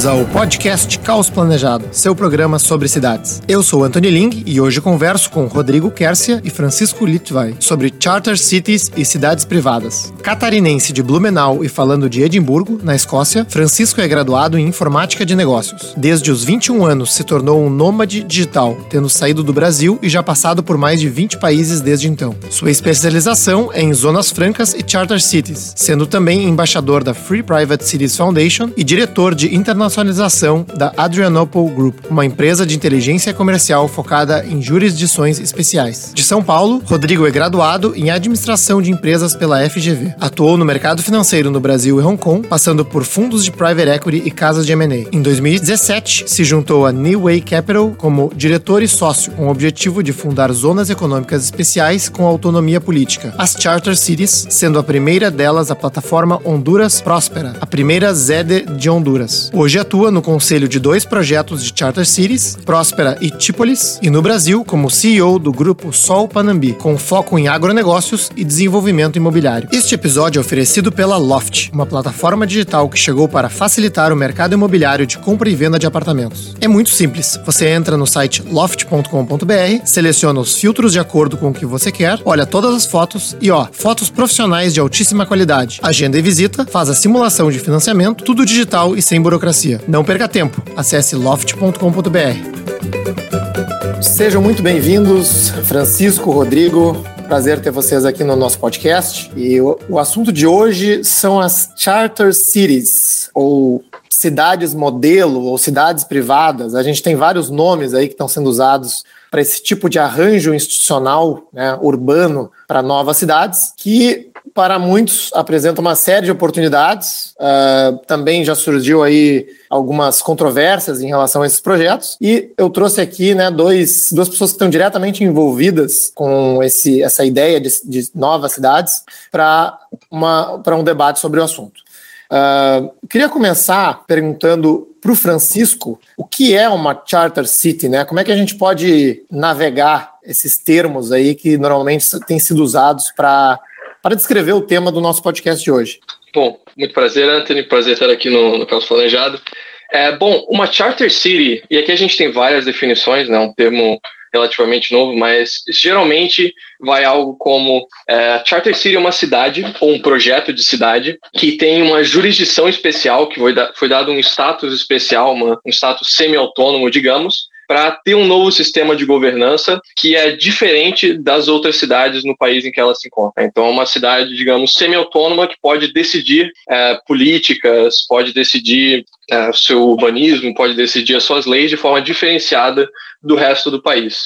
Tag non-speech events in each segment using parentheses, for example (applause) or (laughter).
Bem-vindos ao podcast Caos Planejado, seu programa sobre cidades. Eu sou Anthony Ling e hoje converso com Rodrigo Kersia e Francisco Litvai sobre charter cities e cidades privadas. Catarinense de Blumenau e falando de Edimburgo, na Escócia, Francisco é graduado em informática de negócios. Desde os 21 anos se tornou um nômade digital, tendo saído do Brasil e já passado por mais de 20 países desde então. Sua especialização é em zonas francas e charter cities, sendo também embaixador da Free Private Cities Foundation e diretor de internacionalização da Adrianople Group, uma empresa de inteligência comercial focada em jurisdições especiais. De São Paulo, Rodrigo é graduado em administração de empresas pela FGV. Atuou no mercado financeiro no Brasil e Hong Kong, passando por fundos de private equity e casas de M&A. Em 2017, se juntou a New Way Capital como diretor e sócio, com o objetivo de fundar zonas econômicas especiais com autonomia política, as Charter Cities, sendo a primeira delas a plataforma Honduras Próspera, a primeira ZED de Honduras. Hoje atua no conselho de dois projetos de Charter Cities, Próspera e Típolis, e no Brasil como CEO do grupo Sol Panambi, com foco em agronegócios e desenvolvimento imobiliário. Este episódio é oferecido pela Loft, uma plataforma digital que chegou para facilitar o mercado imobiliário de compra e venda de apartamentos. É muito simples. Você entra no site loft.com.br, seleciona os filtros de acordo com o que você quer, olha todas as fotos e ó, fotos profissionais de altíssima qualidade. Agenda e visita, faz a simulação de financiamento, tudo digital e sem burocracia. Não perca tempo. Acesse loft.com.br. Sejam muito bem-vindos, Francisco, Rodrigo. Prazer ter vocês aqui no nosso podcast. E o, o assunto de hoje são as charter cities, ou cidades modelo, ou cidades privadas. A gente tem vários nomes aí que estão sendo usados para esse tipo de arranjo institucional né, urbano para novas cidades, que para muitos apresenta uma série de oportunidades. Uh, também já surgiu aí algumas controvérsias em relação a esses projetos. E eu trouxe aqui né, dois, duas pessoas que estão diretamente envolvidas com esse, essa ideia de, de novas cidades para um debate sobre o assunto. Uh, queria começar perguntando para o Francisco o que é uma charter city, né? Como é que a gente pode navegar esses termos aí que normalmente têm sido usados para para descrever o tema do nosso podcast de hoje. Bom, muito prazer, Anthony. Prazer estar aqui no, no Caos Planejado. É, bom, uma Charter City, e aqui a gente tem várias definições, né, um termo relativamente novo, mas geralmente vai algo como é, Charter City é uma cidade ou um projeto de cidade que tem uma jurisdição especial, que foi, da, foi dado um status especial, uma, um status semi-autônomo, digamos, para ter um novo sistema de governança que é diferente das outras cidades no país em que ela se encontra. Então, é uma cidade, digamos, semi-autônoma que pode decidir é, políticas, pode decidir é, seu urbanismo, pode decidir as suas leis de forma diferenciada do resto do país.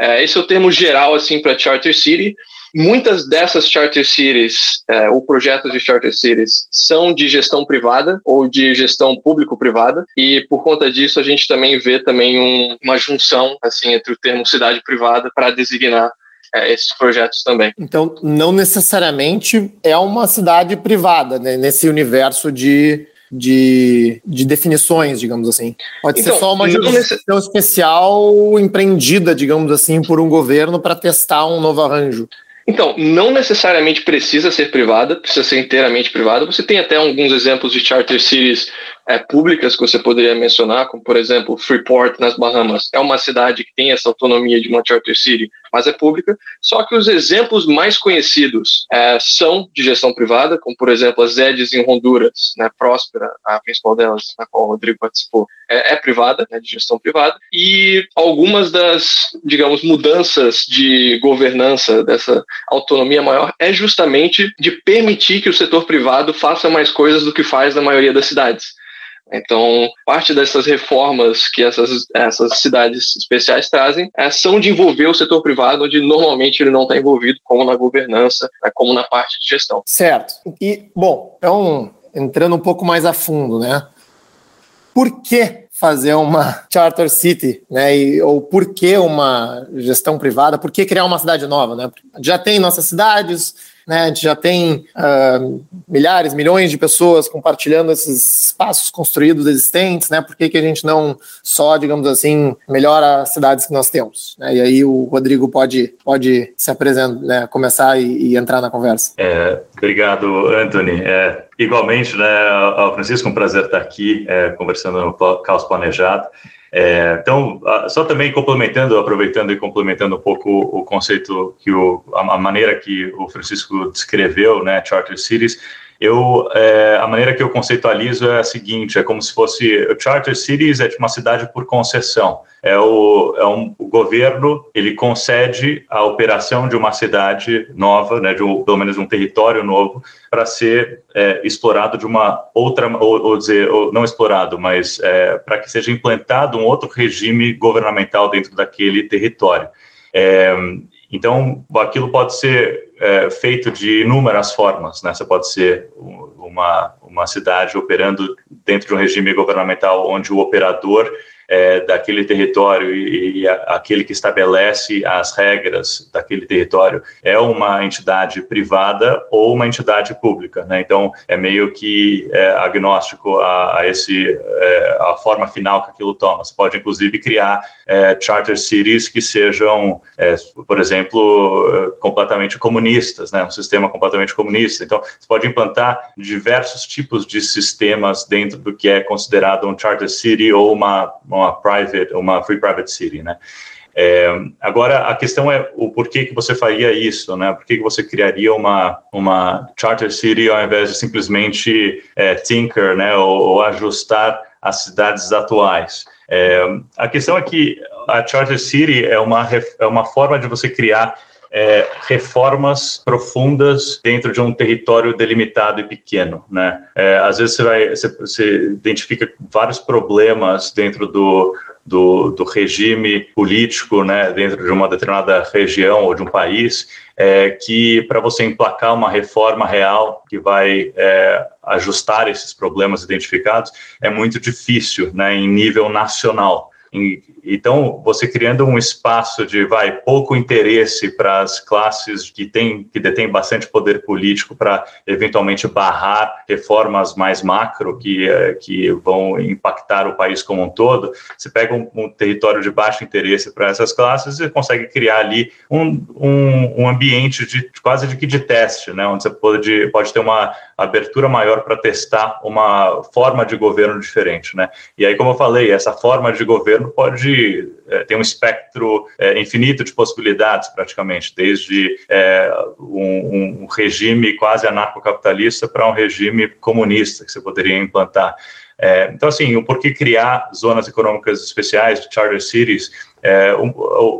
É, esse é o termo geral assim para Charter City. Muitas dessas charter cities, é, ou projetos de charter cities, são de gestão privada ou de gestão público-privada, e por conta disso a gente também vê também um, uma junção assim entre o termo cidade privada para designar é, esses projetos também. Então, não necessariamente é uma cidade privada né, nesse universo de de, de definições, digamos assim. Pode então, ser só uma jurisdição especial empreendida, digamos assim, por um governo para testar um novo arranjo. Então, não necessariamente precisa ser privada, precisa ser inteiramente privada. Você tem até alguns exemplos de charter cities é, públicas que você poderia mencionar, como por exemplo Freeport nas Bahamas. É uma cidade que tem essa autonomia de uma charter city, mas é pública. Só que os exemplos mais conhecidos é, são de gestão privada, como por exemplo as EDs em Honduras, né, Próspera, a principal delas, na qual o Rodrigo participou, é, é privada, né, de gestão privada. E algumas das, digamos, mudanças de governança dessa autonomia maior é justamente de permitir que o setor privado faça mais coisas do que faz na maioria das cidades. Então, parte dessas reformas que essas, essas cidades especiais trazem é, são de envolver o setor privado, onde normalmente ele não está envolvido, como na governança, né, como na parte de gestão. Certo. E, bom, então, entrando um pouco mais a fundo, né? Por que fazer uma charter city, né? E, ou por que uma gestão privada? Por que criar uma cidade nova, né? Já tem nossas cidades, né? A gente já tem uh, milhares, milhões de pessoas compartilhando esses espaços construídos existentes, né? Por que, que a gente não só, digamos assim, melhora as cidades que nós temos? Né? E aí o Rodrigo pode, pode se apresentar, né? começar e, e, entrar na conversa. É, obrigado, Anthony. É, igualmente, né, ao Francisco, um prazer estar aqui é, conversando no Caos Planejado. É, então, só também complementando, aproveitando e complementando um pouco o conceito que o, a, maneira que o Francisco descreveu, né, Charter Cities, eu, é, a maneira que eu conceitualizo é a seguinte: é como se fosse o Charter Cities é de uma cidade por concessão. É o, é um, o governo ele concede a operação de uma cidade nova, né, de um, pelo menos um território novo, para ser é, explorado de uma outra, ou, ou dizer, ou não explorado, mas é, para que seja implantado um outro regime governamental dentro daquele território. É, então, aquilo pode ser é, feito de inúmeras formas. Né? Você pode ser uma, uma cidade operando dentro de um regime governamental onde o operador é, daquele território e, e a, aquele que estabelece as regras daquele território é uma entidade privada ou uma entidade pública, né? Então é meio que é, agnóstico a, a esse é, a forma final que aquilo toma. Você pode inclusive criar é, charter cities que sejam, é, por exemplo, completamente comunistas, né? Um sistema completamente comunista. Então você pode implantar diversos tipos de sistemas dentro do que é considerado um charter city ou uma, uma uma private, uma free private city, né? É, agora a questão é o porquê que você faria isso, né? Por que, que você criaria uma uma charter city ao invés de simplesmente é, tinker, né? Ou, ou, ajustar as cidades atuais? É, a questão é que a charter city é uma é uma forma de você criar é, reformas profundas dentro de um território delimitado e pequeno, né? É, às vezes você vai, você, você, identifica vários problemas dentro do, do, do, regime político, né? Dentro de uma determinada região ou de um país, é, que para você emplacar uma reforma real que vai é, ajustar esses problemas identificados é muito difícil, né? Em nível nacional. Então, você criando um espaço de vai pouco interesse para as classes que têm que detêm bastante poder político para eventualmente barrar reformas mais macro que eh, que vão impactar o país como um todo. Você pega um, um território de baixo interesse para essas classes e consegue criar ali um, um, um ambiente de quase de que de teste, né, onde você pode pode ter uma abertura maior para testar uma forma de governo diferente, né? E aí, como eu falei, essa forma de governo pode é, ter um espectro é, infinito de possibilidades, praticamente, desde é, um, um, regime quase anarcocapitalista para um regime comunista que você poderia implantar. É, então, assim, por que criar zonas econômicas especiais, charter cities? É, o,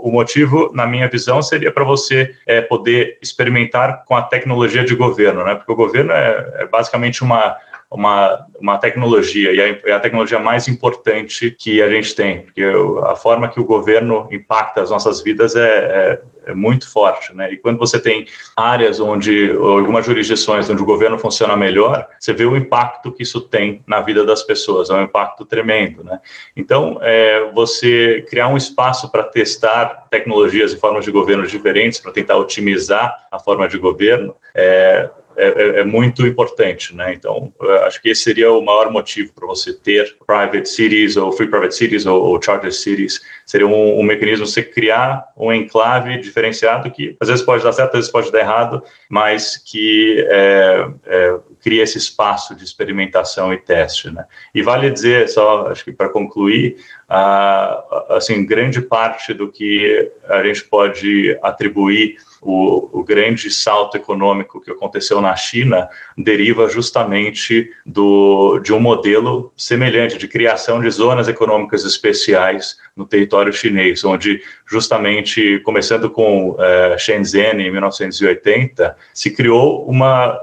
o, motivo, na minha visão, seria para você é, poder experimentar com a tecnologia de governo, né? Porque o governo é basicamente uma uma, uma tecnologia, e é a tecnologia mais importante que a gente tem, porque a forma que o governo impacta as nossas vidas é, é, é muito forte, né? E quando você tem áreas onde, algumas jurisdições onde o governo funciona melhor, você vê o impacto que isso tem na vida das pessoas, é um impacto tremendo, né? Então, é, você criar um espaço para testar tecnologias e formas de governo diferentes, para tentar otimizar a forma de governo, é, é, é, é, muito importante, né? Então, acho que esse seria o maior motivo para você ter private cities ou free private cities ou, ou charter cities. Seria um, um mecanismo você criar um enclave diferenciado que às vezes pode dar certo, às vezes pode dar errado, mas que é, é, cria esse espaço de experimentação e teste, né? E vale dizer só, acho que para concluir, ah, assim, grande parte do que a gente pode atribuir o, o, grande salto econômico que aconteceu na China deriva justamente do, de um modelo semelhante de criação de zonas econômicas especiais no território chinês, onde justamente, começando com uh, Shenzhen em 1980, se criou uma,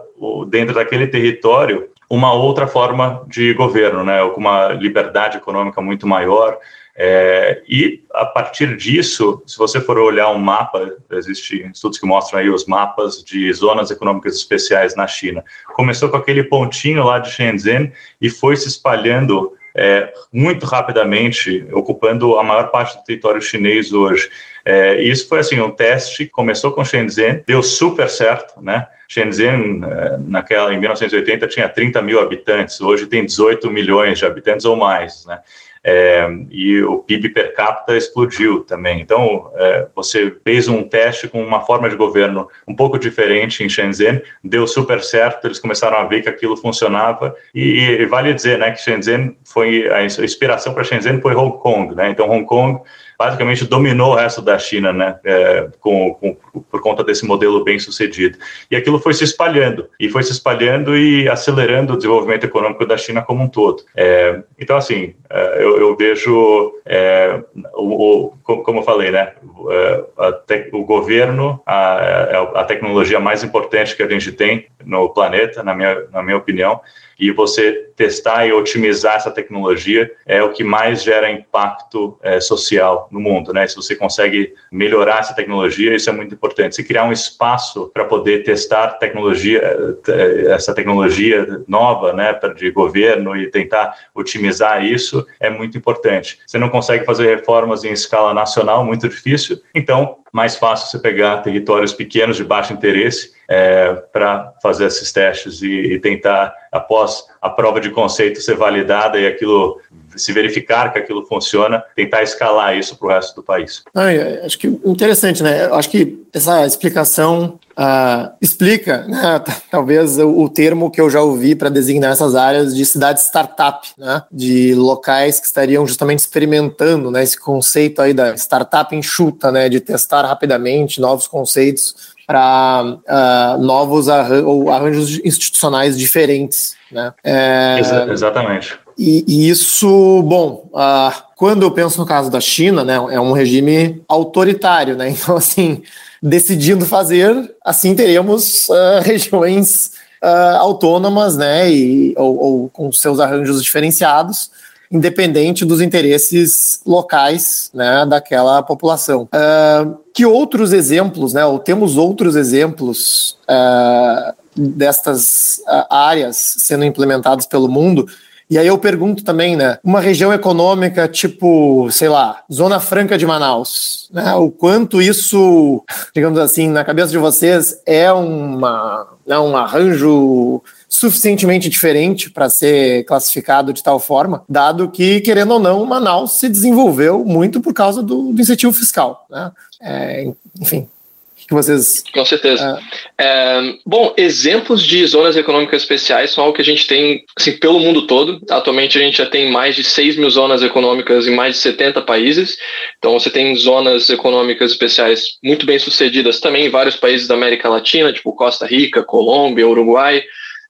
dentro daquele território, uma outra forma de governo, né, com uma liberdade econômica muito maior, é, e a partir disso, se você for olhar um mapa, existem estudos que mostram aí os mapas de zonas econômicas especiais na China. Começou com aquele pontinho lá de Shenzhen e foi se espalhando é, muito rapidamente, ocupando a maior parte do território chinês hoje. É, isso foi assim um teste, começou com Shenzhen, deu super certo, né? Shenzhen, eh, naquela, em 1980, tinha 30 mil habitantes, hoje tem 18 milhões de habitantes ou mais, né? É, e o PIB per capita explodiu também. Então, é, você fez um teste com uma forma de governo um pouco diferente em Shenzhen, deu super certo, eles começaram a ver que aquilo funcionava, e, e vale dizer né, que Shenzhen foi, a inspiração para Shenzhen foi Hong Kong, né? então Hong Kong basicamente dominou o resto da China, né, é, com, com, por conta desse modelo bem sucedido. E aquilo foi se espalhando, e foi se espalhando e acelerando o desenvolvimento econômico da China como um todo. É, então, assim, é, eu, eu, vejo, é, o, o, como eu falei, né, é, te, o governo, a, a tecnologia mais importante que a gente tem no planeta, na minha, na minha opinião, e você testar e otimizar essa tecnologia é o que mais gera impacto é, social no mundo, né? Se você consegue melhorar essa tecnologia, isso é muito importante. Se criar um espaço para poder testar tecnologia, é, essa tecnologia nova, né, de governo e tentar otimizar isso é muito importante. Você não consegue fazer reformas em escala nacional, muito difícil. Então, mais fácil você pegar territórios pequenos de baixo interesse é, para fazer esses testes e, e, tentar, após a prova de conceito ser validada e aquilo se verificar que aquilo funciona, tentar escalar isso para o resto do país. Ah, acho que interessante, né? Acho que essa explicação uh, explica, né, (laughs) talvez o, o, termo que eu já ouvi para designar essas áreas de cidade startup, né? De locais que estariam justamente experimentando, né? Esse conceito aí da startup enxuta, né? De testar rapidamente novos conceitos para uh, ah, novos arran ou arranjos institucionais diferentes. Né? É, Exa exatamente. E, e, isso, bom, uh, quando eu penso no caso da China, né, é um regime autoritário, né? (laughs) Então, assim, decidindo fazer, assim teremos uh, (laughs) regiões autônomas, né, e, ou, ou com seus arranjos diferenciados independente dos interesses locais né, daquela população. Uh, que outros exemplos, né, ou temos outros exemplos uh, destas uh, áreas sendo implementadas pelo mundo? E aí eu pergunto também, né, uma região econômica tipo, sei lá, Zona Franca de Manaus, né, o quanto isso, (laughs) digamos assim, na cabeça de vocês é uma, né, um arranjo suficientemente diferente para ser classificado de tal forma, dado que, querendo ou não, Manaus se desenvolveu muito por causa do, do incentivo fiscal. Né? É, enfim, que vocês. Com certeza. É... É, bom, exemplos de zonas econômicas especiais são algo que a gente tem assim, pelo mundo todo. Atualmente a gente já tem mais de 6 mil zonas econômicas em mais de 70 países. Então você tem zonas econômicas especiais muito bem sucedidas também em vários países da América Latina, tipo Costa Rica, Colômbia, Uruguai.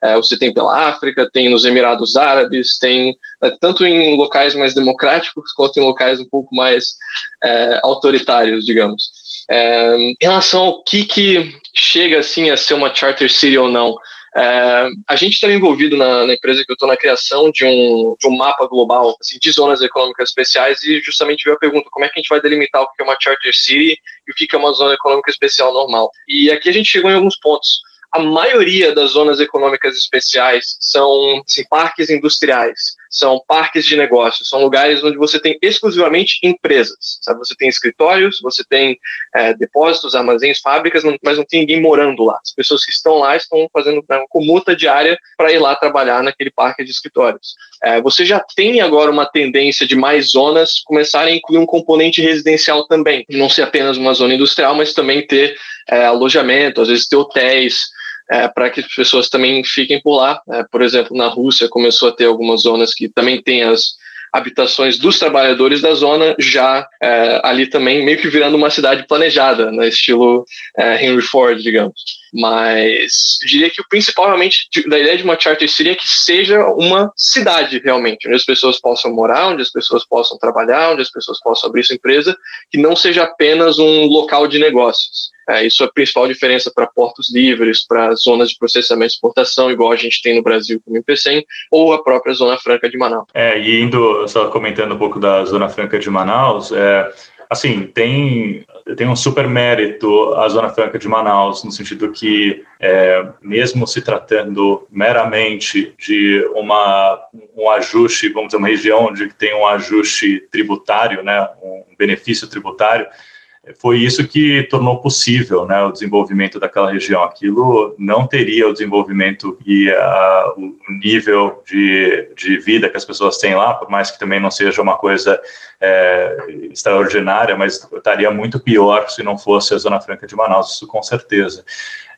É, você tem pela África, tem nos Emirados Árabes, tem é, tanto em locais mais democráticos quanto em locais um pouco mais é, autoritários, digamos. É, em relação ao que, que chega assim a ser uma charter city ou não, é, a gente está envolvido na, na, empresa que eu estou na criação de um, de um mapa global assim, de zonas econômicas especiais e justamente veio a pergunta como é que a gente vai delimitar o que é uma charter city e o que é uma zona econômica especial normal. E aqui a gente chegou em alguns pontos a maioria das zonas econômicas especiais são assim, parques industriais, são parques de negócios, são lugares onde você tem exclusivamente empresas. Sabe? Você tem escritórios, você tem é, depósitos, armazéns, fábricas, mas não tem ninguém morando lá. As pessoas que estão lá estão fazendo uma comuta diária para ir lá trabalhar naquele parque de escritórios. É, você já tem agora uma tendência de mais zonas começarem a incluir um componente residencial também, não ser apenas uma zona industrial, mas também ter é, alojamento, às vezes ter hotéis, é, para que as pessoas também fiquem por lá. É, por exemplo, na Rússia começou a ter algumas zonas que também tem as habitações dos trabalhadores da zona, já é, ali também meio que virando uma cidade planejada, no né, estilo é, Henry Ford, digamos. Mas diria que o principal realmente da ideia de uma charter city é que seja uma cidade realmente, onde as pessoas possam morar, onde as pessoas possam trabalhar, onde as pessoas possam abrir sua empresa, que não seja apenas um local de negócios. É, isso é a principal diferença para portos livres, para zonas de processamento e exportação, igual a gente tem no Brasil como IPCEM, ou a própria Zona Franca de Manaus. É, e indo, só comentando um pouco da Zona Franca de Manaus, é, assim, tem, tem um super mérito a Zona Franca de Manaus, no sentido que, é, mesmo se tratando meramente de uma, um ajuste, vamos dizer, uma região onde tem um ajuste tributário, né, um benefício tributário, foi isso que tornou possível né, o desenvolvimento daquela região. Aquilo não teria o desenvolvimento e a, o nível de, de vida que as pessoas têm lá, por mais que também não seja uma coisa é, extraordinária, mas estaria muito pior se não fosse a Zona Franca de Manaus, isso com certeza.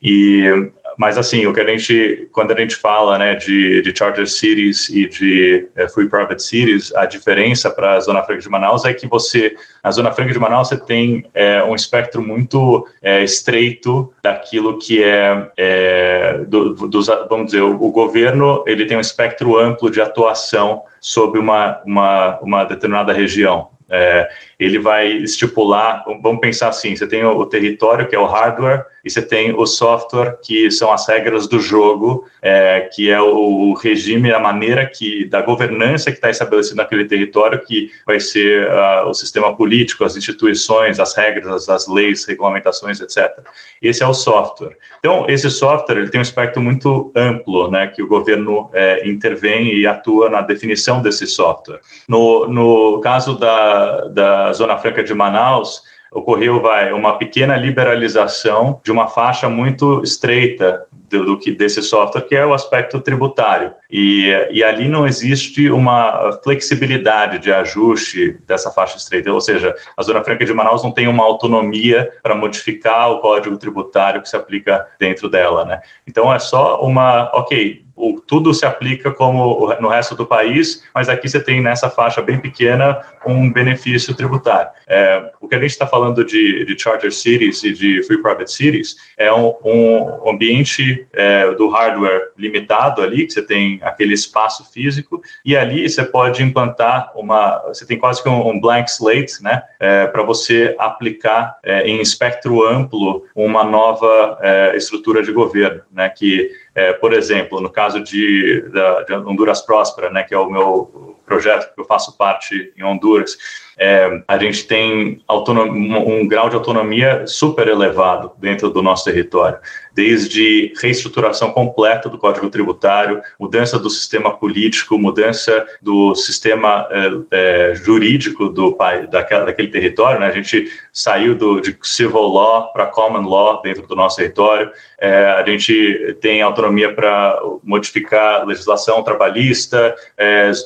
E mas assim, o que a gente, quando a gente fala, né, de, de charter cities e de é, free private cities, a diferença para a Zona Franca de Manaus é que você, na Zona Franca de Manaus, você tem é, um espectro muito é, estreito daquilo que é, do, dos, vamos dizer, o, o, governo ele tem um espectro amplo de atuação sobre uma, uma, uma determinada região. É, ele vai estipular, vamos pensar assim, você tem o, território, que é o hardware, e você tem o software, que são as regras do jogo, é, que é o, regime, a maneira que da governança que está estabelecida naquele território, que vai ser uh, o sistema político, as instituições, as regras, as, leis, regulamentações, etc. Esse é o software. Então, esse software ele tem um espectro muito amplo, né, que o governo é, intervém e atua na definição desse software. No, no caso da, da Zona Franca de Manaus, ocorreu vai uma pequena liberalização de uma faixa muito estreita do, do, que desse software que é o aspecto tributário. E, e ali não existe uma flexibilidade de ajuste dessa faixa estreita. Ou seja a zona franca de Manaus não tem uma autonomia para modificar o código tributário que se aplica dentro dela né? Então é só uma ok o, tudo se aplica como no resto do país, mas aqui você tem nessa faixa bem pequena um benefício tributário. É, o que a gente está falando de, de charter cities e de free private cities é um, um ambiente é, do hardware limitado ali, que você tem aquele espaço físico, e ali você pode implantar uma, você tem quase que um, um blank slate, né, é, para você aplicar é, em espectro amplo uma nova é, estrutura de governo, né, que é, por exemplo, no caso de, da, de Honduras Próspera, né, que é o meu projeto que eu faço parte em Honduras, é, a gente tem um grau de autonomia super elevado dentro do nosso território, desde reestruturação completa do Código Tributário, mudança do sistema político, mudança do sistema é, é, jurídico do daquela, daquele território. Né? A gente saiu do, de civil law para common law dentro do nosso território. É, a gente tem autonomia para modificar legislação trabalhista,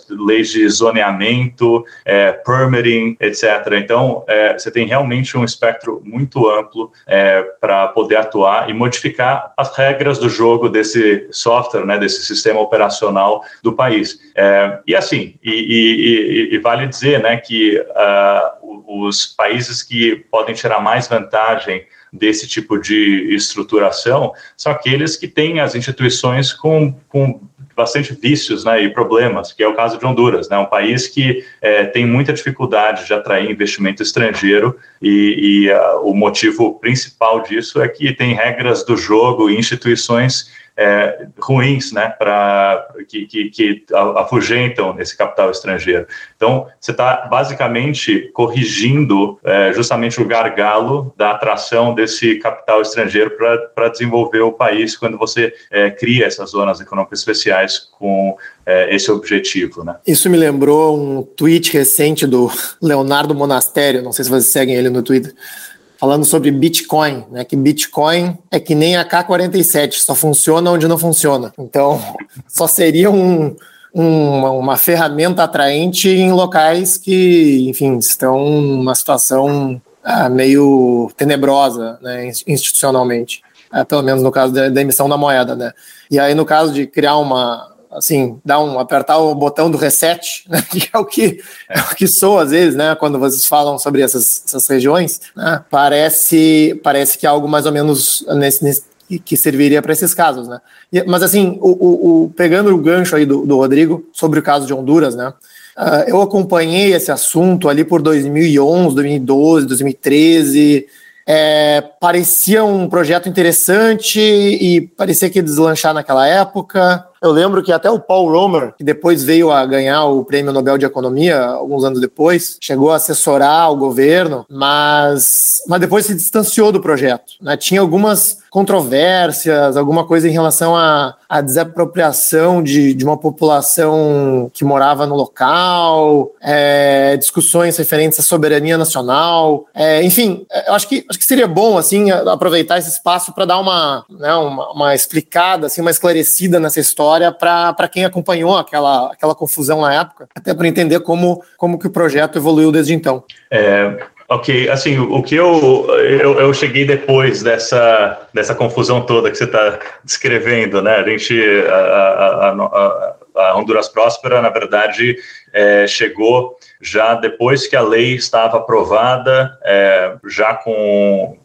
leis de zoneamento, permitting etc. Então, você tem realmente um espectro muito amplo para poder atuar e modificar as regras do jogo desse software, né, desse sistema operacional do país. É, e assim, e, e, e, vale dizer né, que uh, os países que podem tirar mais vantagem desse tipo de estruturação são aqueles que têm as instituições com, com bastante vícios né, e problemas, que é o caso de Honduras, né, um país que é, tem muita dificuldade de atrair investimento estrangeiro e, e uh, o motivo principal disso é que tem regras do jogo e instituições é, ruins, né, para que, que, que, afugentam esse capital estrangeiro. Então, você está basicamente corrigindo é, justamente o gargalo da atração desse capital estrangeiro para desenvolver o país quando você é, cria essas zonas econômicas especiais com é, esse objetivo, né? Isso me lembrou um tweet recente do (laughs) Leonardo Monastério, não sei se vocês seguem ele no Twitter falando sobre Bitcoin, né? Que Bitcoin é que nem a K47, só funciona onde não funciona. Então, (laughs) só seria um, um, uma ferramenta atraente em locais que, enfim, estão numa situação ah, meio tenebrosa, né, institucionalmente. É, pelo menos no caso da, da emissão da moeda, né? E aí, no caso de criar uma, assim, dar um apertar o botão do reset, né, (laughs) que é o que é o que sou às vezes, né, quando vocês falam sobre essas, essas regiões, né, parece parece que é algo mais ou menos nesse, nesse que serviria para esses casos, né? E, mas assim, o, o, o, pegando o gancho aí do, do Rodrigo sobre o caso de Honduras, né? Uh, eu acompanhei esse assunto ali por 2011, 2012, 2013 é, parecia um projeto interessante e parecia que ia deslanchar naquela época. Eu lembro que até o Paul Romer, que depois veio a ganhar o Prêmio Nobel de Economia alguns anos depois, chegou a assessorar o governo, mas, mas depois se distanciou do projeto. Né? Tinha algumas controvérsias, alguma coisa em relação à, à desapropriação de, de uma população que morava no local, é, discussões referentes à soberania nacional, é, enfim, eu acho que, acho que seria bom assim aproveitar esse espaço para dar uma, né, uma, uma, explicada, assim, uma esclarecida nessa história para quem acompanhou aquela, aquela confusão na época, até para entender como, como que o projeto evoluiu desde então. É, Ok, assim, o que eu, eu, eu, cheguei depois dessa, dessa confusão toda que você está descrevendo, né? A gente, a, a, a, a Honduras Próspera, na verdade, é, chegou já depois que a lei estava aprovada, é, já com.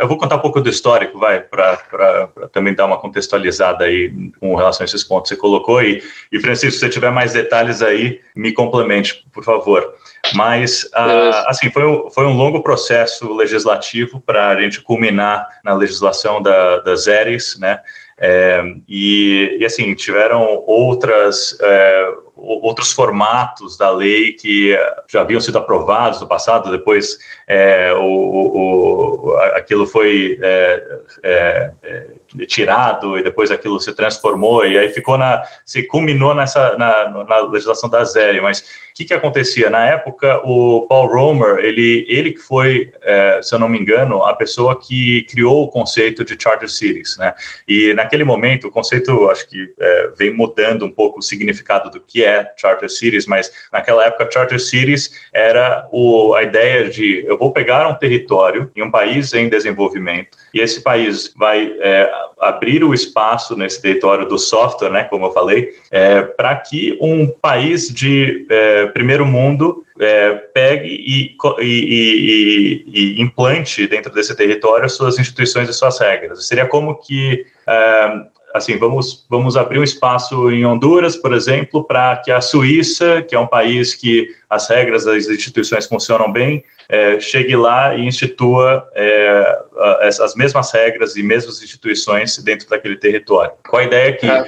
Eu vou contar um pouco do histórico, vai, para também dar uma contextualizada aí com relação a esses pontos que você colocou. E, e Francisco, se você tiver mais detalhes aí, me complemente, por favor. Mas, ah, assim, foi um, foi um longo processo legislativo para a gente culminar na legislação da, das ERES, né? É, e, e, assim, tiveram outras, é, outros formatos da lei que já haviam sido aprovados no passado, depois é, o, o, aquilo foi é, é, é, tirado e depois aquilo se transformou e aí ficou na, se culminou nessa, na, na legislação da ZERE, mas o que, que acontecia? Na época, o Paul Romer, ele, ele que foi, é, se eu não me engano, a pessoa que criou o conceito de Charter Cities, né? E naquele momento, o conceito, acho que é, vem mudando um pouco o significado do que é Charter Cities, mas naquela época, Charter Cities era o, a ideia de eu vou pegar um território em um país em desenvolvimento e esse país vai é, abrir o espaço nesse território do software, né, como eu falei, é, para que um país de é, primeiro mundo é, pegue e, e, e, e, implante dentro desse território suas instituições e suas regras. Seria como que é, assim, vamos, vamos abrir um espaço em Honduras, por exemplo, para que a Suíça, que é um país que as regras das instituições funcionam bem, é, chegue lá e institua é, as mesmas regras e mesmas instituições dentro daquele território. Com a ideia que é,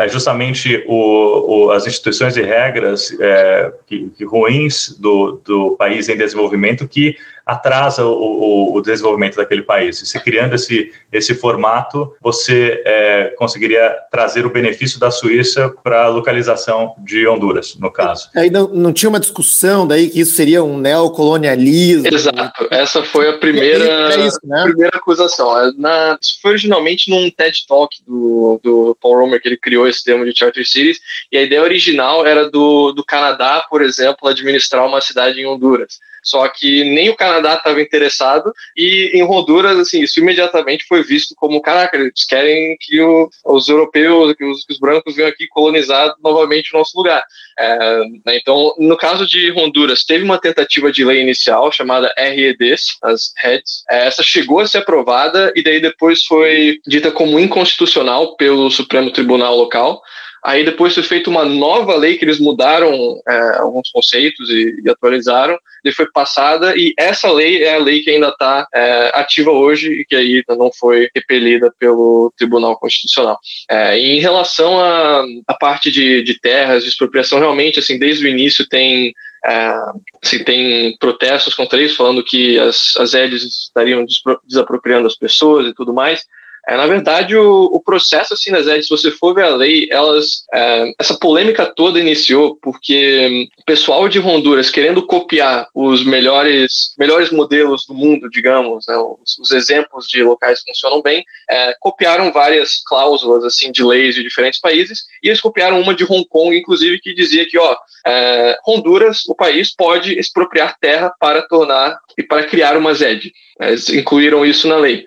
é justamente o, o, as instituições e regras é, que, que ruins do, do país em desenvolvimento que atrasa o, o, desenvolvimento daquele país. E se criando esse, esse formato, você é, conseguiria trazer o benefício da Suíça para a localização de Honduras, no caso. Aí não, não tinha uma discussão daí que isso seria um neocolonialismo? Exato, essa foi a primeira, é isso, né? primeira acusação. É, na, isso foi originalmente num TED Talk do, do Paul Romer, que ele criou esse termo de Charter Cities, e a ideia original era do, do Canadá, por exemplo, administrar uma cidade em Honduras. Só que nem o Canadá estava interessado e em Honduras, assim, isso imediatamente foi visto como, caraca, eles querem que o, os europeus, que os, que os, brancos venham aqui colonizar novamente o nosso lugar. É, né, então, no caso de Honduras, teve uma tentativa de lei inicial chamada REDs, as REDs. É, essa chegou a ser aprovada e daí depois foi dita como inconstitucional pelo Supremo Tribunal local. Aí depois foi feita uma nova lei que eles mudaram é, alguns conceitos e, e, atualizaram, e foi passada, e essa lei é a lei que ainda está é, ativa hoje e que aí não foi repelida pelo Tribunal Constitucional. É, em relação à, parte de, de terras, de expropriação, realmente, assim, desde o início tem é, se tem protestos contra isso, falando que as, as EDs estariam desapropriando as pessoas e tudo mais. É, na verdade, o, o processo assim nas redes, se você for ver a lei, elas, é, essa polêmica toda iniciou porque o pessoal de Honduras querendo copiar os melhores, melhores modelos do mundo, digamos, né, os, os, exemplos de locais que funcionam bem, é, copiaram várias cláusulas assim de leis de diferentes países e eles copiaram uma de Hong Kong, inclusive, que dizia que ó, é, Honduras, o país, pode expropriar terra para tornar e para criar uma ZED. Eles incluíram isso na lei.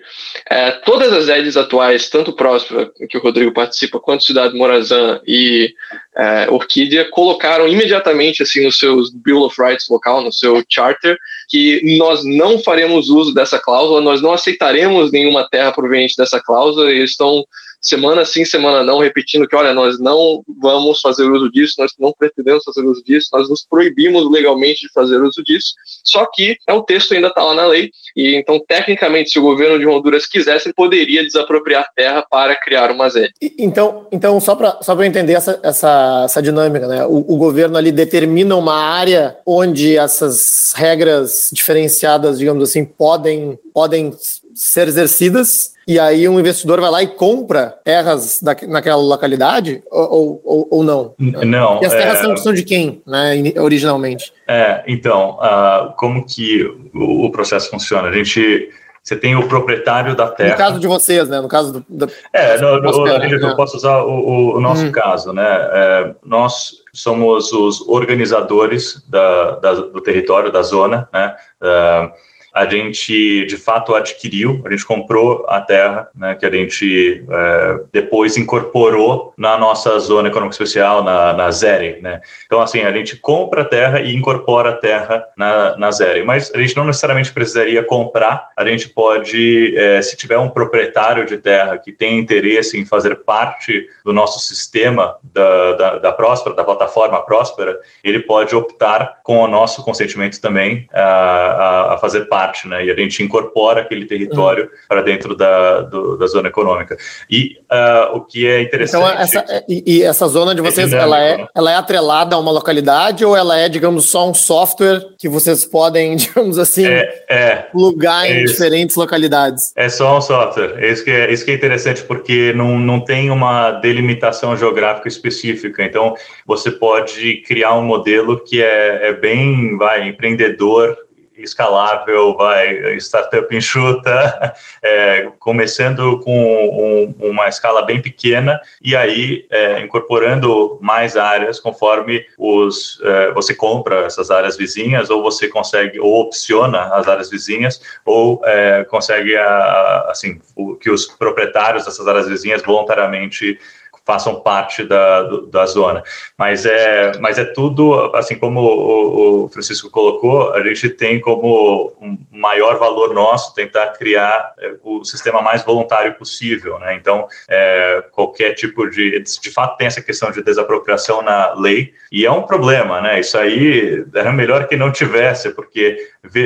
É, todas as Atuais, tanto Próspera, que o Rodrigo participa, quanto Cidade Morazan e é, Orquídea, colocaram imediatamente assim no seu Bill of Rights local, no seu charter, que nós não faremos uso dessa cláusula, nós não aceitaremos nenhuma terra proveniente dessa cláusula, e eles estão semana sim, semana não, repetindo que, olha, nós não vamos fazer uso disso, nós não pretendemos fazer uso disso, nós nos proibimos legalmente de fazer uso disso, só que é, o texto ainda está lá na lei, e então, tecnicamente, se o governo de Honduras quisesse, poderia desapropriar terra para criar uma ZED. Então, então só para só eu entender essa, essa, essa dinâmica, né? O, o governo ali determina uma área onde essas regras diferenciadas, digamos assim, podem, podem ser exercidas e aí um investidor vai lá e compra terras da, naquela localidade ou, ou, ou não? Não. E as terras é... são de quem, né, originalmente? É, então, uh, como que o, o processo funciona? A gente você tem o proprietário da terra. No caso de vocês, né? No caso do. do é, no, no, eu né? posso usar o, o nosso hum. caso, né? É, nós somos os organizadores da, da, do território, da zona, né? Uh, a gente de fato adquiriu, a gente comprou a terra, né, que a gente é, depois incorporou na nossa zona econômica especial, na, na ZERE. Né? Então, assim, a gente compra a terra e incorpora a terra na, na ZERE, mas a gente não necessariamente precisaria comprar, a gente pode, é, se tiver um proprietário de terra que tem interesse em fazer parte do nosso sistema da, da, da Próspera, da plataforma Próspera, ele pode optar com o nosso consentimento também a, a, a fazer parte parte, né? E a gente incorpora aquele território uhum. para dentro da, do, da zona econômica. E uh, o que é interessante. Então, essa, e, e essa zona de é vocês, é dinâmico, ela, é, né? ela é atrelada a uma localidade ou ela é, digamos, só um software que vocês podem, (laughs) digamos assim, é, é, plugar em isso. diferentes localidades? É só um software. É isso que é, isso que é interessante, porque não, não tem uma delimitação geográfica específica. Então, você pode criar um modelo que é, é bem vai, empreendedor escalável, vai startup enxuta, (laughs) é, começando com um, uma escala bem pequena e aí é, incorporando mais áreas conforme os é, você compra essas áreas vizinhas ou você consegue ou opciona as áreas vizinhas ou é, consegue a, a, assim o, que os proprietários dessas áreas vizinhas voluntariamente façam parte da, da zona. Mas é, mas é tudo, assim como o, o, Francisco colocou, a gente tem como um maior valor nosso tentar criar é, o sistema mais voluntário possível. Né? Então, é, qualquer tipo de. De fato, tem essa questão de desapropriação na lei, e é um problema, né? Isso aí era melhor que não tivesse, porque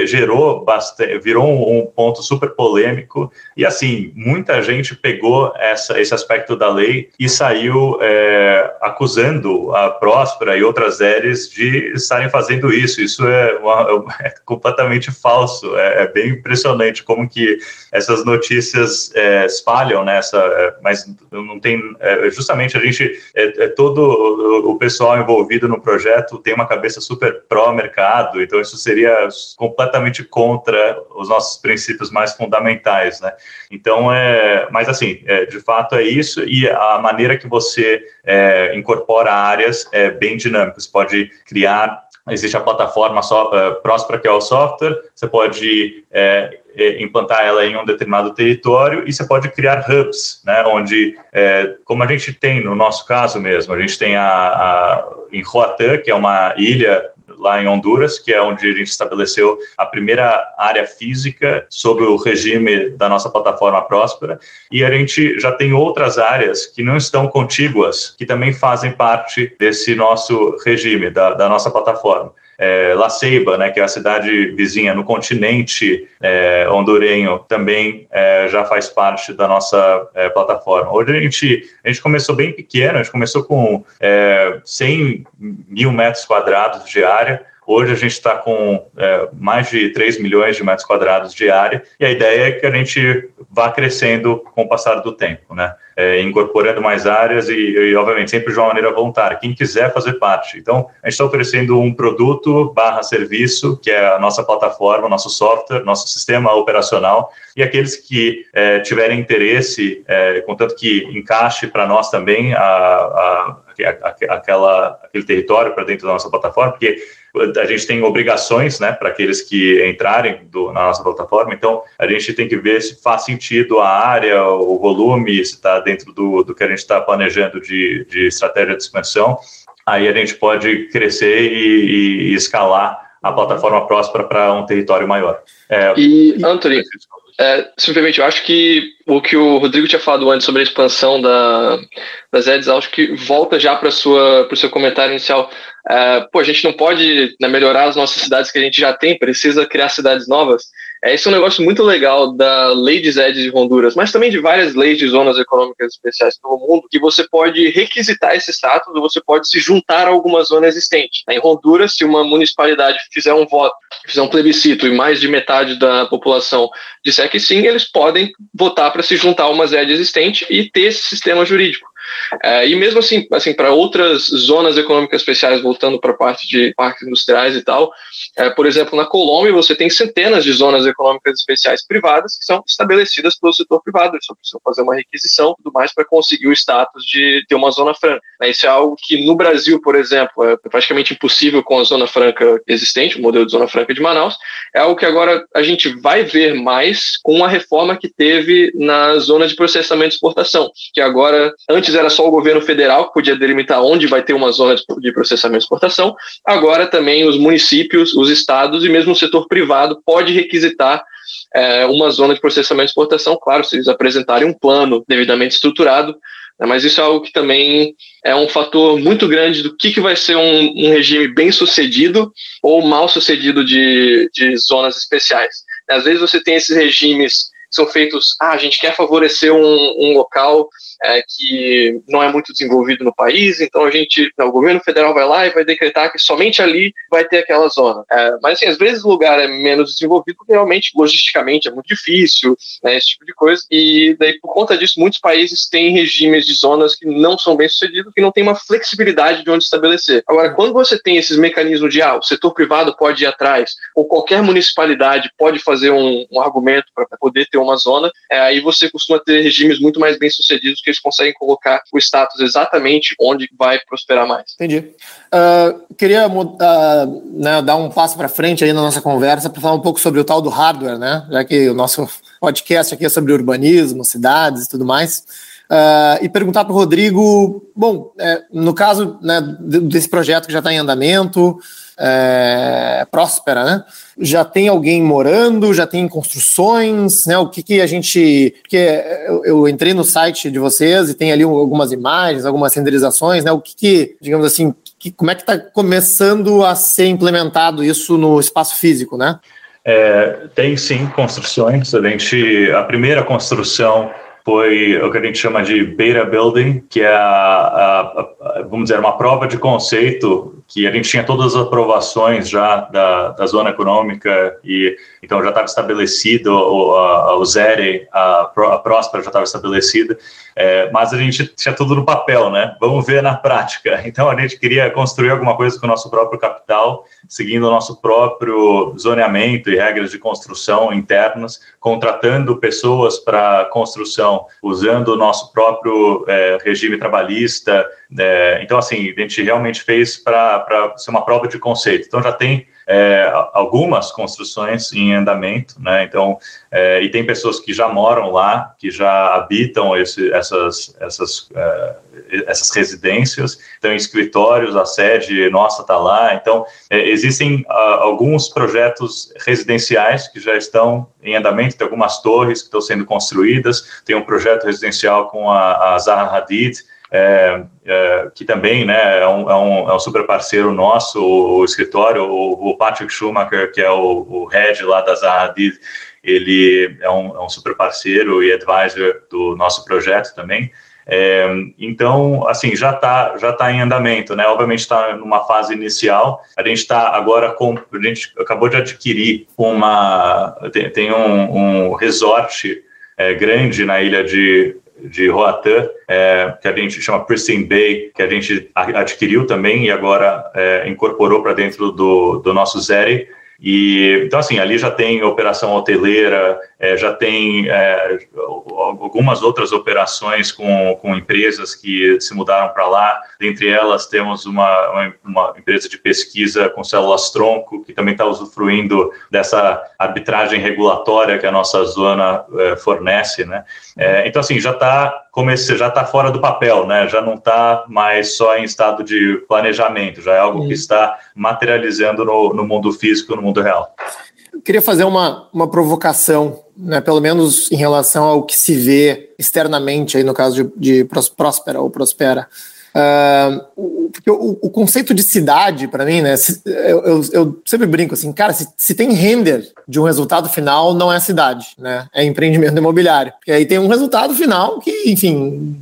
gerou bastante, virou um, um ponto super polêmico, e assim, muita gente pegou essa, esse aspecto da lei e saiu saiu é, acusando a Próspera e outras séries de estarem fazendo isso. Isso é, uma, é (laughs) completamente falso. É, é, bem impressionante como que essas notícias é, espalham nessa, é, mas não tem. É, justamente a gente, é, todo o pessoal envolvido no projeto tem uma cabeça super pró-mercado, então isso seria completamente contra os nossos princípios mais fundamentais, né? Então, é, mas assim, de fato é isso e a maneira que você é, incorpora áreas é bem dinâmica. Você pode criar, existe a plataforma so, uh, Próspera, que é o software, você pode é, é, implantar ela em um determinado território e você pode criar hubs, né, onde, é, como a gente tem no nosso caso mesmo, a gente tem a, a em Roatán, que é uma ilha lá em Honduras, que é onde a gente estabeleceu a primeira área física sobre o regime da nossa plataforma Próspera, e a gente já tem outras áreas que não estão contíguas, que também fazem parte desse nosso regime, da, da nossa plataforma é, La Ceiba, né, que é a cidade vizinha no continente é, hondurenho, também é, já faz parte da nossa é, plataforma. Hoje a gente, a gente começou bem pequeno, a gente começou com 100 é, mil metros quadrados de área, Hoje a gente está com é, mais de 3 milhões de metros quadrados de área e a ideia é que a gente vá crescendo com o passar do tempo, né? É, incorporando mais áreas e, e, obviamente, sempre de uma maneira voluntária. Quem quiser fazer parte. Então, a gente está oferecendo um produto barra serviço, que é a nossa plataforma, nosso software, nosso sistema operacional, e aqueles que é, tiverem interesse, é, contanto que encaixe para nós também a, a, a, aquela, aquele território para dentro da nossa plataforma, porque a gente tem obrigações, né, para aqueles que entrarem do, na nossa plataforma, então a gente tem que ver se faz sentido a área, o volume, se está dentro do, do que a gente está planejando de, de estratégia de expansão, aí a gente pode crescer e, e escalar a plataforma próspera para um território maior. É, e, Anthony, é, simplesmente, eu acho que o que o Rodrigo tinha falado antes sobre a expansão da, das ads, acho que volta já para o seu comentário inicial. É, pô, a gente não pode né, melhorar as nossas cidades que a gente já tem, precisa criar cidades novas. É, esse é um negócio muito legal da lei de ZEDs de Honduras, mas também de várias leis de zonas econômicas especiais pelo mundo, que você pode requisitar esse status ou você pode se juntar a alguma zona existente. Em Honduras, se uma municipalidade fizer um voto, fizer um plebiscito e mais de metade da população disser que sim, eles podem votar para se juntar a uma ZED existente e ter esse sistema jurídico. É, e mesmo assim, assim para outras zonas econômicas especiais, voltando para a parte de parques industriais e tal, é, por exemplo, na Colômbia você tem centenas de zonas econômicas especiais privadas que são estabelecidas pelo setor privado, eles só precisam fazer uma requisição e tudo mais para conseguir o status de ter uma zona franca. É, isso é algo que no Brasil, por exemplo, é praticamente impossível com a zona franca existente, o modelo de zona franca de Manaus, é algo que agora a gente vai ver mais com a reforma que teve na zona de processamento e exportação, que agora, antes era só o governo federal que podia delimitar onde vai ter uma zona de processamento e exportação. Agora também os municípios, os estados e mesmo o setor privado pode requisitar é, uma zona de processamento e exportação, claro, se eles apresentarem um plano devidamente estruturado, né, mas isso é algo que também é um fator muito grande do que, que vai ser um, um regime bem sucedido ou mal sucedido de, de zonas especiais. Às vezes você tem esses regimes que são feitos, ah, a gente quer favorecer um, um local é, que não é muito desenvolvido no país, então a gente, o governo federal vai lá e vai decretar que somente ali vai ter aquela zona. É, mas assim, às vezes o lugar é menos desenvolvido realmente logisticamente é muito difícil, né, esse tipo de coisa, e daí por conta disso muitos países têm regimes de zonas que não são bem sucedidos, que não tem uma flexibilidade de onde estabelecer. Agora, quando você tem esses mecanismos de, ah, o setor privado pode ir atrás, ou qualquer municipalidade pode fazer um, um argumento para poder ter uma zona, é, aí você costuma ter regimes muito mais bem sucedidos que eles conseguem colocar o status exatamente onde vai prosperar mais. Entendi. Uh, queria uh, né, dar um passo para frente aí na nossa conversa para falar um pouco sobre o tal do hardware, né? Já que o nosso podcast aqui é sobre urbanismo, cidades e tudo mais. Uh, e perguntar para o Rodrigo, bom, é, no caso né, desse projeto que já está em andamento, é, próspera, né? Já tem alguém morando, já tem construções, né? O que, que a gente. Porque eu, eu entrei no site de vocês e tem ali algumas imagens, algumas renderizações, né? O que, que digamos assim, que, como é que está começando a ser implementado isso no espaço físico, né? É, tem sim construções. A gente, a primeira construção foi o que a gente chama de beta building, que é a, a, a, vamos dizer uma prova de conceito que a gente tinha todas as aprovações já da, da zona econômica e então já estava estabelecido o, a, o ZERE, a, a Próspera já estava estabelecida, é, mas a gente tinha tudo no papel, né? Vamos ver na prática. (laughs) Então a gente queria construir alguma coisa com o nosso próprio capital, seguindo o nosso próprio zoneamento e regras de construção internas, contratando pessoas para construção, usando o nosso próprio é, regime trabalhista. É, então, assim, a gente realmente fez para ser uma prova de conceito. Então já tem é, algumas construções em andamento, né? Então, é, e tem pessoas que já moram lá, que já habitam esse, essas, essas, é, essas residências, então escritórios, a sede nossa está lá. Então, é, existem a, alguns projetos residenciais que já estão em andamento, tem algumas torres que estão sendo construídas, tem um projeto residencial com a, a Zaha Hadid, é, é, que também né, é, um, é, um, é um super parceiro nosso, o, o escritório, o, o, Patrick Schumacher, que é o, o head lá da Zaha Hadid, ele é um, é um super parceiro e advisor do nosso projeto também. É, então, assim, já está já tá em andamento, né? Obviamente está numa fase inicial. A gente está agora com, a gente acabou de adquirir uma, tem, tem um, um resort é, grande na ilha de de Roatán, é, que a gente chama Pristine Bay, que a gente adquiriu também e agora é, incorporou para dentro do, do nosso Zeri. E então assim ali já tem operação hoteleira, é, já tem é, algumas outras operações com, com empresas que se mudaram para lá. Dentre elas temos uma, uma, uma, empresa de pesquisa com células tronco que também está usufruindo dessa arbitragem regulatória que a nossa zona é, fornece, né? É, então assim já está já está fora do papel, né? Já não está mais só em estado de planejamento, já é algo que está materializando no, no mundo físico, no mundo real. Eu queria fazer uma, uma provocação, né, pelo menos em relação ao que se vê externamente, aí no caso de, de Próspera ou Prospera. Uh, o, o, conceito de cidade, para mim, né? Eu, eu, eu, sempre brinco assim, cara, se, se, tem render de um resultado final, não é cidade, né? É empreendimento imobiliário. Porque aí tem um resultado final que, enfim,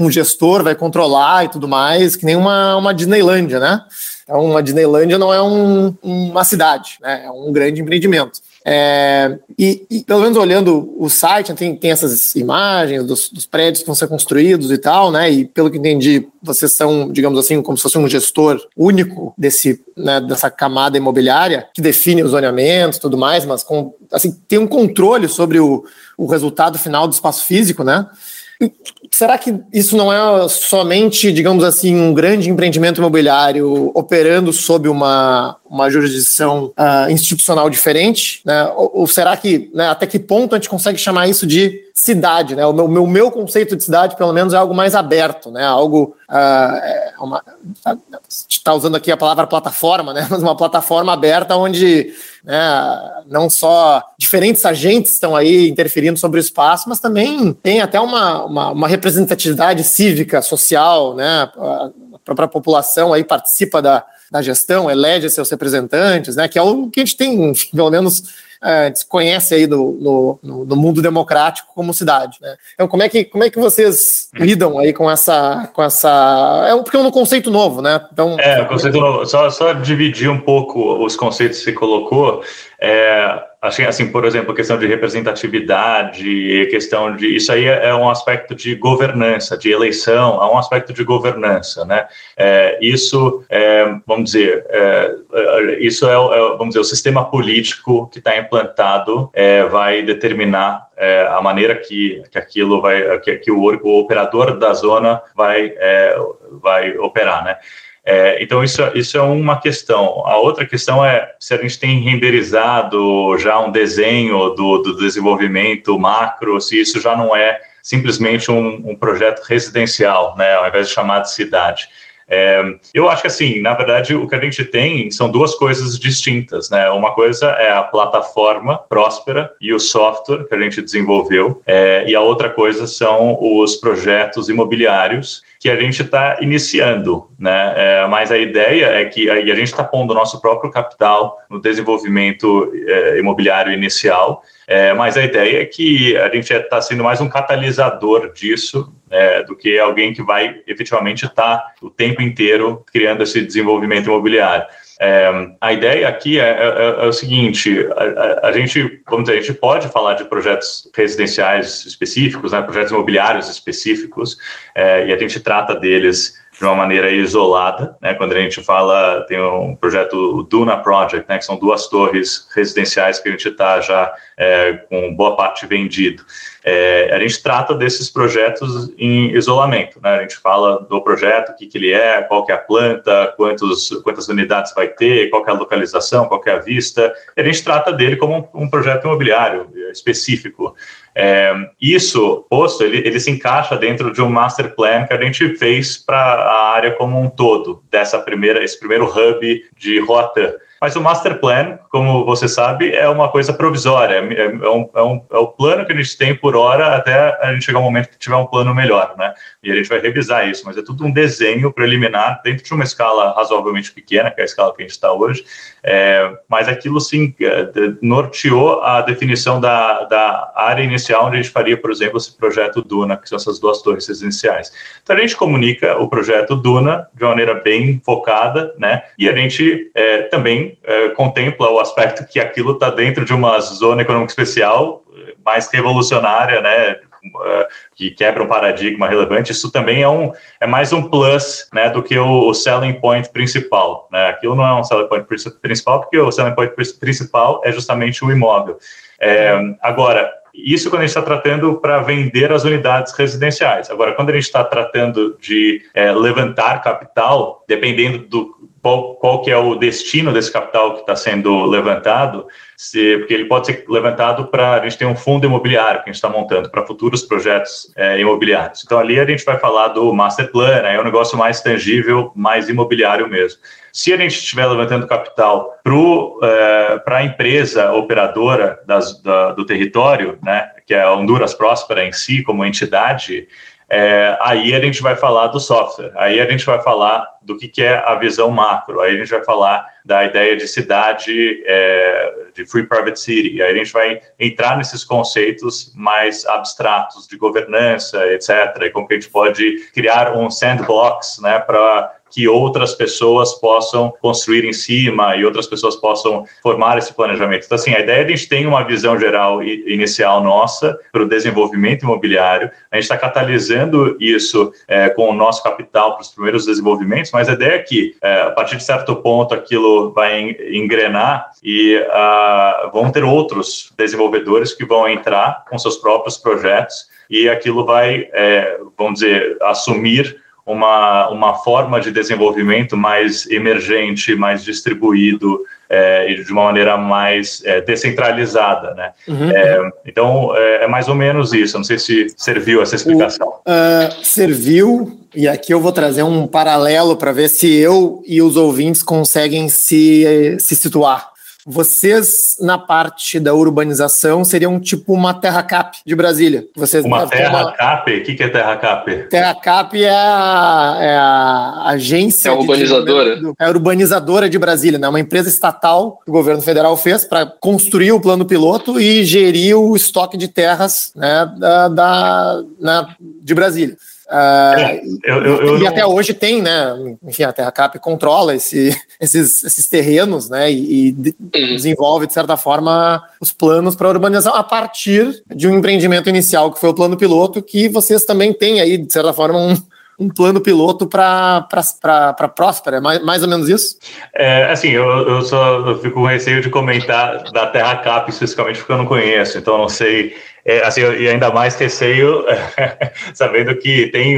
um gestor vai controlar e tudo mais, que nem uma, uma Disneylândia, né? Então, uma Disneylândia não é um, uma cidade, né? É um grande empreendimento. É, e, e, pelo menos olhando o site, tem, tem essas imagens dos, dos, prédios que vão ser construídos e tal, né? E pelo que entendi, vocês são, digamos assim, como se fosse um gestor único desse, né, dessa camada imobiliária que define os zoneamentos e tudo mais, mas com, assim, tem um controle sobre o, o resultado final do espaço físico, né? Será que isso não é somente, digamos assim, um grande empreendimento imobiliário operando sob uma, uma jurisdição uh, institucional diferente? Né? Ou, ou, será que, né, até que ponto a gente consegue chamar isso de cidade? Né? O meu, meu, meu conceito de cidade, pelo menos, é algo mais aberto, né? algo. Uh, está usando aqui a palavra plataforma, né? (laughs) mas uma plataforma aberta onde né, não só diferentes agentes estão aí interferindo sobre o espaço, mas também tem até uma, uma, uma representatividade cívica, social, né? A própria população aí participa da, da gestão, elege seus representantes, né? Que é o que a gente tem, pelo menos é, desconhece aí do, no, no, mundo democrático como cidade. Né? Então, como é, que, como é que vocês lidam aí com essa. Com essa é um, porque é um conceito novo, né? Então, é, conceito novo. Só, só dividir um pouco os conceitos que você colocou. É, Achei assim, por exemplo, questão de representatividade, questão de isso aí é, um aspecto de governança, de eleição, é um aspecto de governança, né? É, isso, é, vamos dizer, é, é isso é, é, vamos dizer, o sistema político que está implantado vai determinar a maneira que, que aquilo vai, que, que o, o operador da zona vai, vai operar, né? É, então, isso, isso é uma questão. A outra questão é se a gente tem renderizado já um desenho do, do desenvolvimento macro, se isso já não é simplesmente um, um projeto residencial, né, ao invés de chamar de cidade. É, eu acho que assim, na verdade, o que a gente tem são duas coisas distintas, né? Uma coisa é a plataforma próspera e o software que a gente desenvolveu, é, e a outra coisa são os projetos imobiliários que a gente está iniciando, né? É, mas a ideia é que a, a gente está pondo nosso próprio capital no desenvolvimento é, imobiliário inicial, é, mas a ideia é que a gente está sendo mais um catalisador disso é, do que alguém que vai efetivamente estar tá o tempo inteiro criando esse desenvolvimento imobiliário. É, a ideia aqui é, é, é o seguinte: a, a, a, gente, vamos dizer, a gente pode falar de projetos residenciais específicos, né, projetos imobiliários específicos, é, e a gente trata deles de uma maneira isolada, né? Quando a gente fala, tem um projeto, o Duna Project, né? Que são duas torres residenciais que a gente está já é, com boa parte vendido. É, a gente trata desses projetos em isolamento, né? A gente fala do projeto, o que, que ele é, qual que é a planta, quantos, quantas unidades vai ter, qual que é a localização, qual que é a vista. a gente trata dele como um, um projeto imobiliário específico. É, isso, posto, ele, ele se encaixa dentro de um master plan que a gente fez para a área como um todo, dessa primeira, esse primeiro hub de rota. Mas o master plan, como você sabe, é uma coisa provisória, é, é, um, é, um, é o plano que a gente tem por hora até a gente chegar um momento que tiver um plano melhor, né? E a gente vai revisar isso, mas é tudo um desenho preliminar dentro de uma escala razoavelmente pequena, que é a escala que a gente está hoje, é, mas aquilo sim é, norteou a definição da, da área inicial onde a gente faria, por exemplo, esse projeto Duna, que são essas duas torres residenciais. Então a gente comunica o projeto Duna de uma maneira bem focada, né? E a gente é, também é, contempla o aspecto que aquilo está dentro de uma zona econômica especial mais revolucionária, né? que quebra um paradigma relevante, isso também é, um, é mais um plus né, do que o, o selling point principal. Né? Aquilo não é um selling point principal, porque o selling point principal é justamente o imóvel. É, agora, isso quando a gente está tratando para vender as unidades residenciais. Agora, quando a gente está tratando de é, levantar capital, dependendo do qual, qual que é o destino desse capital que está sendo levantado, se, porque ele pode ser levantado para a gente ter um fundo imobiliário que a gente está montando para futuros projetos é, imobiliários. Então ali a gente vai falar do master plan, é um negócio mais tangível, mais imobiliário mesmo. Se a gente estiver levantando capital para é, a empresa operadora das, da, do território, né, que é a Honduras Próspera em si, como entidade, é, aí a gente vai falar do software, aí a gente vai falar do que, que é a visão macro, aí a gente vai falar da ideia de cidade, é, de Free Private City, aí a gente vai entrar nesses conceitos mais abstratos de governança, etc., e como que a gente pode criar um sandbox né, para que outras pessoas possam construir em cima e outras pessoas possam formar esse planejamento. Então, assim, a ideia é a gente tem uma visão geral inicial nossa para o desenvolvimento imobiliário, a gente está catalisando isso é, com o nosso capital para os primeiros desenvolvimentos, mas a ideia é que, é, a partir de certo ponto, aquilo vai engrenar e uh, vão ter outros desenvolvedores que vão entrar com seus próprios projetos e aquilo vai, é, vamos dizer, assumir uma, uma forma de desenvolvimento mais emergente, mais distribuído é, e de uma maneira mais é, descentralizada, né? Uhum. É, então, é, é, mais ou menos isso. Não sei se serviu essa explicação. O, uh, serviu, e aqui eu vou trazer um paralelo para ver se eu e os ouvintes conseguem se, se situar vocês, na parte da urbanização, seriam tipo uma terra cap de Brasília. Vocês uma terra uma... cap? O que, que é terra cap? Terra cap é a, é a agência. É a urbanizadora. é a urbanizadora de Brasília, né? Uma empresa estatal que o governo federal fez para construir o plano piloto e gerir o estoque de terras né, da, da né, de Brasília. Uh, eu, eu, e até hoje tem, né? Enfim, a Terra Cap controla esse, (laughs) esses, esses terrenos, né? E, e desenvolve, de certa forma, os planos para a urbanização a partir de um empreendimento inicial, que foi o plano piloto, que vocês também têm aí, de certa forma, um, um plano piloto para Próspera, é mais, mais ou menos isso? É, assim, eu, eu só eu fico com receio de comentar da Terra Cap especificamente porque eu não conheço, então não sei é, assim, e ainda mais receio, (laughs) sabendo que tem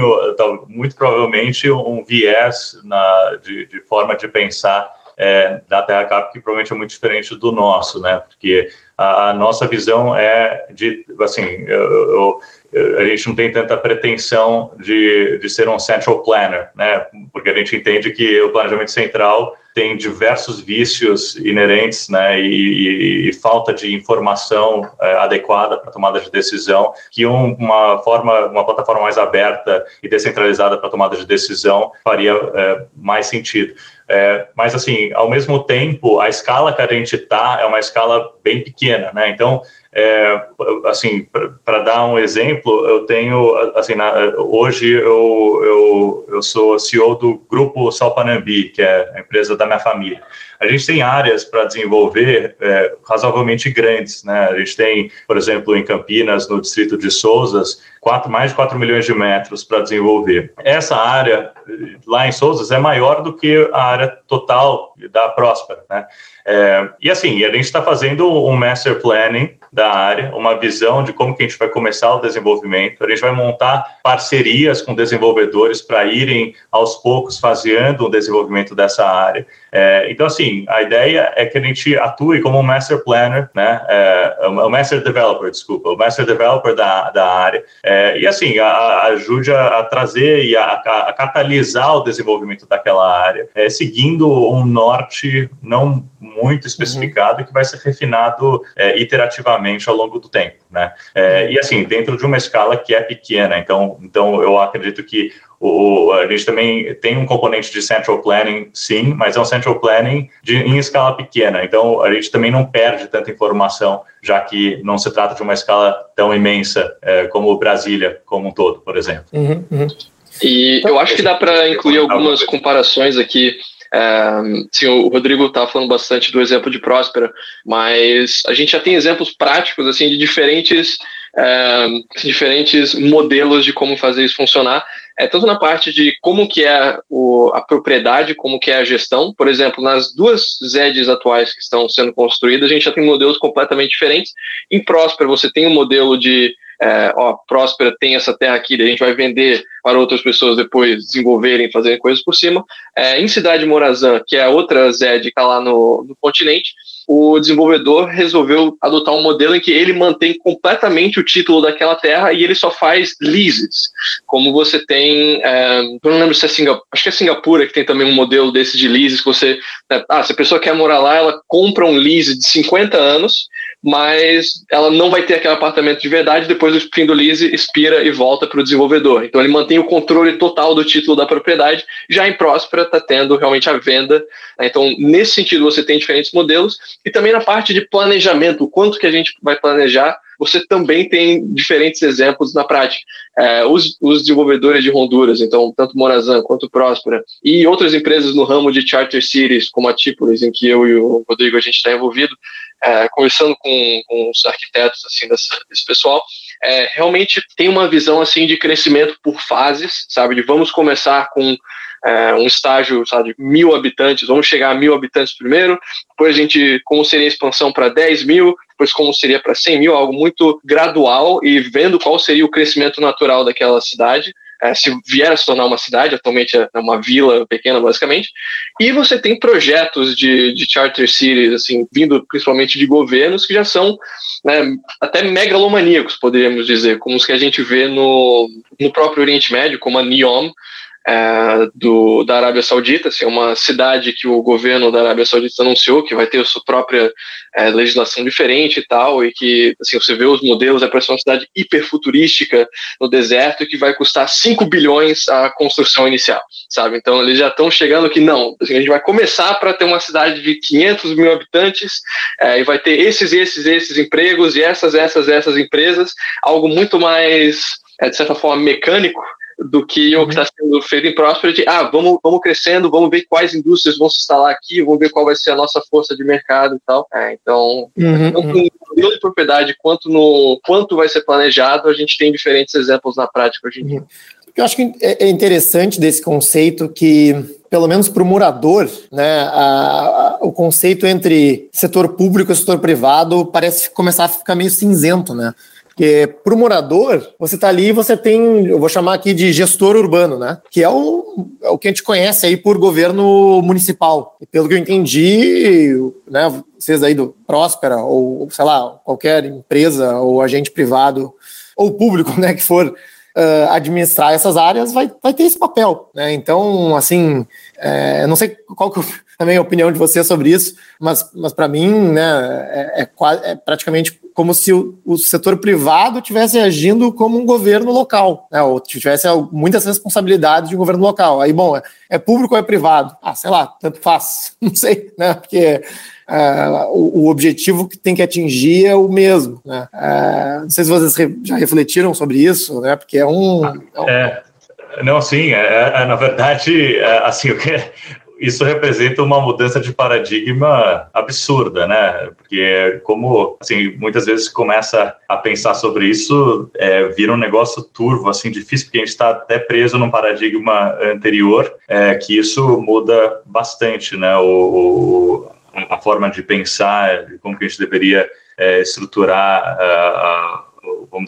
muito provavelmente um viés na, de, de forma de pensar é, da Terra Cap que provavelmente é muito diferente do nosso, né? Porque a, a nossa visão é de, assim, eu, eu, a gente não tem tanta pretensão de, de ser um central planner, né? Porque a gente entende que o planejamento central tem diversos vícios inerentes né, e, e, e falta de informação é, adequada para tomada de decisão, que um, uma forma, uma plataforma mais aberta e descentralizada para tomada de decisão faria é, mais sentido. É, mas, assim, ao mesmo tempo, a escala que a gente está é uma escala bem pequena, né? Então, é, assim, para dar um exemplo, eu tenho, assim, na, hoje eu, eu, eu sou CEO do grupo Salpanambi, que é a empresa da minha família. A gente tem áreas para desenvolver é, razoavelmente grandes, né? A gente tem, por exemplo, em Campinas, no distrito de Souzas, quatro, mais de 4 milhões de metros para desenvolver. Essa área lá em Souzas é maior do que a área total da Próspera, né? É, e assim, a gente está fazendo um master planning da área, uma visão de como que a gente vai começar o desenvolvimento. A gente vai montar parcerias com desenvolvedores para irem aos poucos fazendo o desenvolvimento dessa área. É, então, assim, a ideia é que a gente atue como um master planner, né? É, o master developer, desculpa, o master developer da, da área. É, e assim, a, a ajude a, a, trazer e a, a, catalisar o desenvolvimento daquela área, é, seguindo um norte não muito especificado uhum. que vai ser refinado é, iterativamente ao longo do tempo, né? É, e assim, dentro de uma escala que é pequena, então, então eu acredito que o, a gente também tem um componente de central planning, sim, mas é um central planning de, em escala pequena. Então, a gente também não perde tanta informação, já que não se trata de uma escala tão imensa é, como Brasília como um todo, por exemplo. Uhum, uhum. E eu acho que dá para incluir algumas comparações aqui é, sim, o Rodrigo está falando bastante do exemplo de Próspera, mas a gente já tem exemplos práticos assim de diferentes, é, diferentes modelos de como fazer isso funcionar. É, tanto na parte de como que é o, a propriedade, como que é a gestão. Por exemplo, nas duas ZEDs atuais que estão sendo construídas, a gente já tem modelos completamente diferentes. Em Próspera, você tem um modelo de é, ó, Próspera tem essa terra aqui, a gente vai vender para outras pessoas depois desenvolverem, fazerem coisas por cima. É, em Cidade Morazã, que é a outra ZED que está lá no, no continente, o desenvolvedor resolveu adotar um modelo em que ele mantém completamente o título daquela terra e ele só faz leases. Como você tem, é, eu não lembro se é Singapura, acho que é Singapura que tem também um modelo desse de leases, que você, né, ah, se a pessoa quer morar lá, ela compra um lease de 50 anos, mas ela não vai ter aquele apartamento de verdade, depois do fim do lease expira e volta para o desenvolvedor. Então ele mantém o controle total do título da propriedade, já em Próspera está tendo realmente a venda. Né? Então, nesse sentido, você tem diferentes modelos, e também na parte de planejamento, o quanto que a gente vai planejar você também tem diferentes exemplos na prática. É, os, os, desenvolvedores de Honduras, então, tanto Morazan quanto Próspera, e outras empresas no ramo de charter cities, como a Típolis, em que eu e o Rodrigo a gente está envolvido, é, conversando com, com, os arquitetos assim desse, desse pessoal, é, realmente tem uma visão assim de crescimento por fases, sabe? De vamos começar com é, um estágio, sabe, de mil habitantes, vamos chegar a mil habitantes primeiro, depois a gente, como seria a expansão para 10 mil, depois como seria para 100 mil, algo muito gradual e vendo qual seria o crescimento natural daquela cidade. É, se vier a se tornar uma cidade, atualmente é uma vila pequena, basicamente. E você tem projetos de, de charter cities, assim, vindo principalmente de governos que já são né, até megalomaníacos, poderíamos dizer, como os que a gente vê no, no próprio Oriente Médio, como a NEOM, é, do, da Arábia Saudita, assim, uma cidade que o governo da Arábia Saudita anunciou que vai ter sua própria é, legislação diferente e tal, e que assim, você vê os modelos, é para ser uma cidade hiperfuturística no deserto que vai custar 5 bilhões a construção inicial, sabe? Então eles já estão chegando que não, assim, a gente vai começar para ter uma cidade de 500 mil habitantes é, e vai ter esses, esses, esses empregos e essas, essas, essas empresas, algo muito mais, é, de certa forma, mecânico, do que o que está uhum. sendo feito em Prosperity. Ah, vamos, vamos crescendo, vamos ver quais indústrias vão se instalar aqui, vamos ver qual vai ser a nossa força de mercado e tal. É, então, uhum, tanto uhum. no modelo de propriedade quanto no quanto vai ser planejado, a gente tem diferentes exemplos na prática hoje em dia. Uhum. Eu acho que é, é interessante desse conceito que, pelo menos para o morador, né, a, a, o conceito entre setor público e setor privado parece começar a ficar meio cinzento, né? Porque para o morador, você está ali e você tem, eu vou chamar aqui de gestor urbano, né? Que é o, é o que a gente conhece aí por governo municipal. E pelo que eu entendi, né, vocês aí do Próspera, ou sei lá, qualquer empresa ou agente privado ou público, (laughs) né, que for uh, administrar essas áreas, vai, vai ter esse papel, né? Então, assim, é, não sei qual que também a opinião de você sobre isso, mas, mas para mim, né, é, é, é praticamente como se o, o setor privado tivesse agindo como um governo local, né, ou tivesse muitas responsabilidades de um governo local. Aí, bom, é, é público ou é privado? Ah, sei lá, tanto faz, (laughs) não sei, né, porque Uh, o, o, objetivo que tem que atingir é o mesmo. Né? Uh, não sei se vocês re, já refletiram sobre isso, né? Porque é um. É, um... é não, sim. É, é, na verdade, é, assim, o que isso representa uma mudança de paradigma absurda, né? Porque como assim muitas vezes começa a pensar sobre isso, é, vira um negócio turvo, assim difícil, porque a gente está até preso num paradigma anterior, é, que isso muda bastante, né? O, o, a forma de pensar, como que a gente deveria é, estruturar a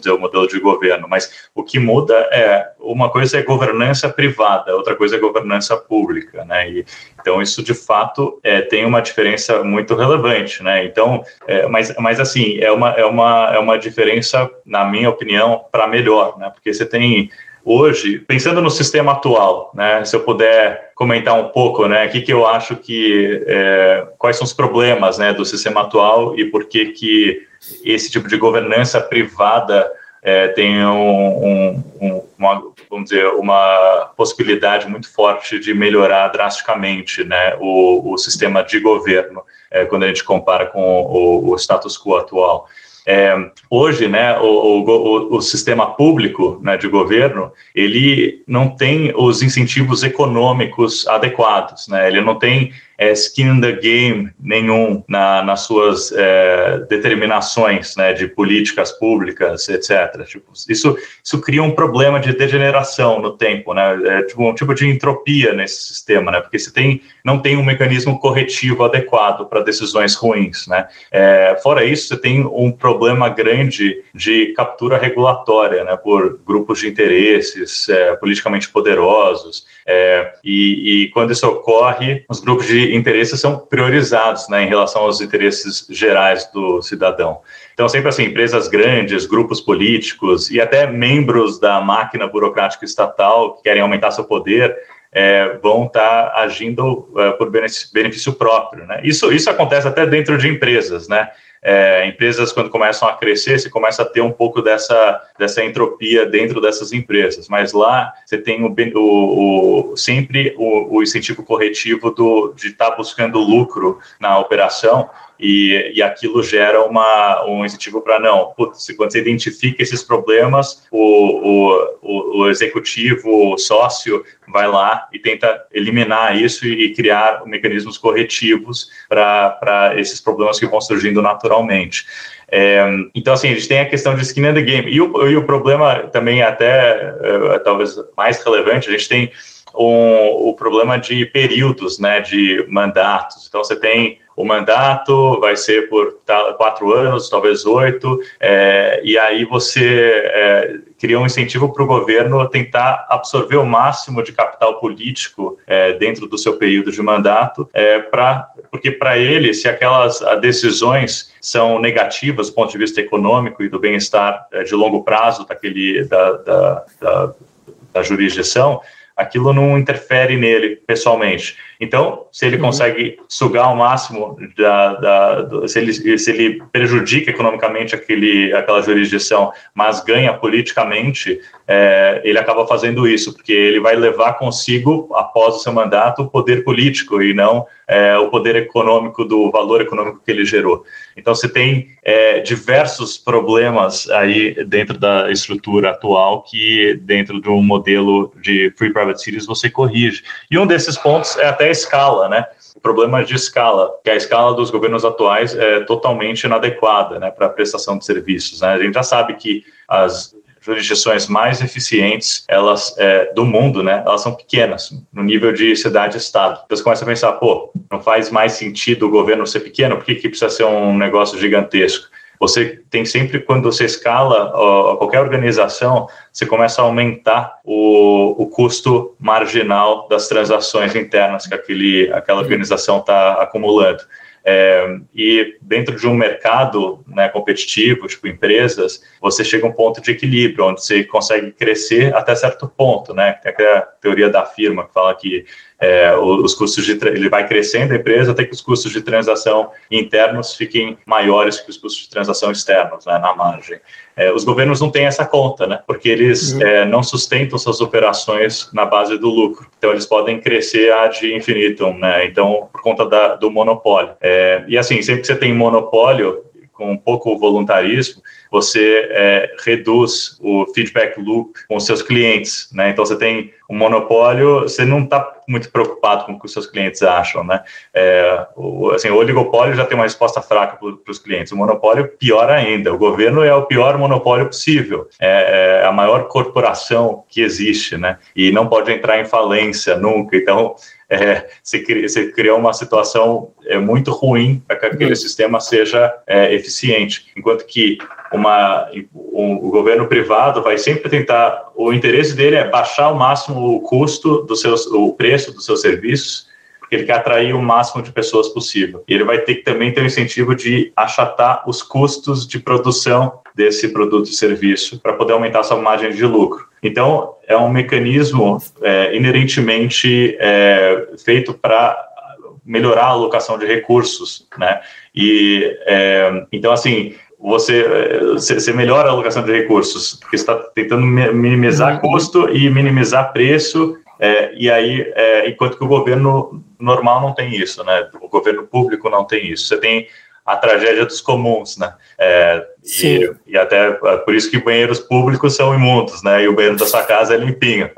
vamos dizer, o modelo de governo, mas o que muda é, uma coisa é governança privada, outra coisa é governança pública, né, e, então isso de fato é, tem uma diferença muito relevante, né, então, é, mas, mas assim, é uma, é, uma, é uma diferença, na minha opinião, para melhor, né, porque você tem hoje, pensando no sistema atual, né, se eu puder comentar um pouco, né, o que, que eu acho que, é, quais são os problemas, né, do sistema atual e por que que esse tipo de governança privada é, tem um, um, um, uma, vamos dizer, uma possibilidade muito forte de melhorar drasticamente né, o, o sistema de governo é, quando a gente compara com o, o status quo atual. É, hoje, né, o, o, o, sistema público né, de governo, ele não tem os incentivos econômicos adequados, né, ele não tem é, skin in the game nenhum na, nas suas é, determinações né, de políticas públicas, etc. Tipo, isso, isso cria um problema de degeneração no tempo, né, é, tipo, um tipo de entropia nesse sistema, né, porque você tem, não tem um mecanismo corretivo adequado para decisões ruins. Né. É, fora isso, você tem um problema grande de captura regulatória né, por grupos de interesses é, politicamente poderosos, é, e, e quando isso ocorre, os grupos de interesses são priorizados né, em relação aos interesses gerais do cidadão. Então, sempre assim, empresas grandes, grupos políticos e até membros da máquina burocrática estatal que querem aumentar seu poder é, vão estar tá agindo é, por benefício, próprio. Né? Isso, isso acontece até dentro de empresas, né? É, empresas, quando começam a crescer, você começa a ter um pouco dessa, dessa entropia dentro dessas empresas. Mas lá você tem o, o, o sempre o, o, incentivo corretivo do, de estar tá buscando lucro na operação e, e aquilo gera uma, um incentivo para não. Putz, quando você identifica esses problemas, o, o, o executivo, o sócio, vai lá e tenta eliminar isso e, criar mecanismos corretivos para esses problemas que vão surgindo naturalmente. É, então, assim, a gente tem a questão de skin in the game. E o, e o problema também, até é, talvez mais relevante, a gente tem um, o problema de períodos, né, de mandatos. Então, você tem o mandato vai ser por quatro anos, talvez oito, é, e aí você é, cria um incentivo para o governo tentar absorver o máximo de capital político é, dentro do seu período de mandato, é, pra, porque para ele, se aquelas decisões são negativas do ponto de vista econômico e do bem-estar é, de longo prazo daquele, da, da, da, da jurisdição, aquilo não interfere nele pessoalmente. Então, se ele uhum. consegue sugar o máximo da, da do, se, ele, se ele prejudica economicamente aquele, aquela jurisdição, mas ganha politicamente, é, ele acaba fazendo isso, porque ele vai levar consigo, após o seu mandato, o poder político e não é, o poder econômico do valor econômico que ele gerou. Então, você tem é, diversos problemas aí dentro da estrutura atual que, dentro de um modelo de Free Private Cities, você corrige. E um desses pontos é até escala, né? O problema de escala, que a escala dos governos atuais é totalmente inadequada né, para a prestação de serviços. Né? A gente já sabe que as jurisdições mais eficientes elas é, do mundo, né? Elas são pequenas no nível de cidade-estado. Então você começa a pensar, pô, não faz mais sentido o governo ser pequeno? Por que, que precisa ser um negócio gigantesco? você tem sempre, quando você escala ó, qualquer organização, você começa a aumentar o, o custo marginal das transações internas que aquele, aquela organização está acumulando. É, e dentro de um mercado né, competitivo, tipo empresas, você chega a um ponto de equilíbrio, onde você consegue crescer até certo ponto, né? Tem aquela teoria da firma que fala que é, os custos de ele vai crescendo a empresa até que os custos de transação internos fiquem maiores que os custos de transação externos, né, na margem. É, os governos não têm essa conta, né, porque eles uhum. é, não sustentam suas operações na base do lucro. Então eles podem crescer ad infinitum, né? Então por conta da, do monopólio. É, e assim sempre que você tem monopólio com pouco voluntarismo, você é, reduz o feedback loop com os seus clientes, né? Então você tem um monopólio, você não está muito preocupado com o que os seus clientes acham, né? É, o, assim, o oligopólio já tem uma resposta fraca para os clientes, o monopólio pior ainda. O governo é o pior monopólio possível, é, é a maior corporação que existe, né? E não pode entrar em falência nunca. Então é, você, cria, você criou uma situação é, muito ruim para que aquele uhum. sistema seja é, eficiente. Enquanto que uma, um, o governo privado vai sempre tentar, o interesse dele é baixar ao máximo o custo dos seus, o preço dos seus serviços, porque ele quer atrair o máximo de pessoas possível. E ele vai ter que também ter o incentivo de achatar os custos de produção desse produto e serviço para poder aumentar sua margem de lucro. Então, é um mecanismo é, inerentemente é, feito para melhorar a alocação de recursos, né? E é, então, assim, você, você melhora a alocação de recursos, porque está tentando minimizar uhum. custo e minimizar preço, é, e aí, é, enquanto que o governo normal não tem isso, né? O governo público não tem isso. Você tem a tragédia dos comuns, né? É, e, e, até é por isso que banheiros públicos são imundos, né? E o banheiro da sua casa é limpinho.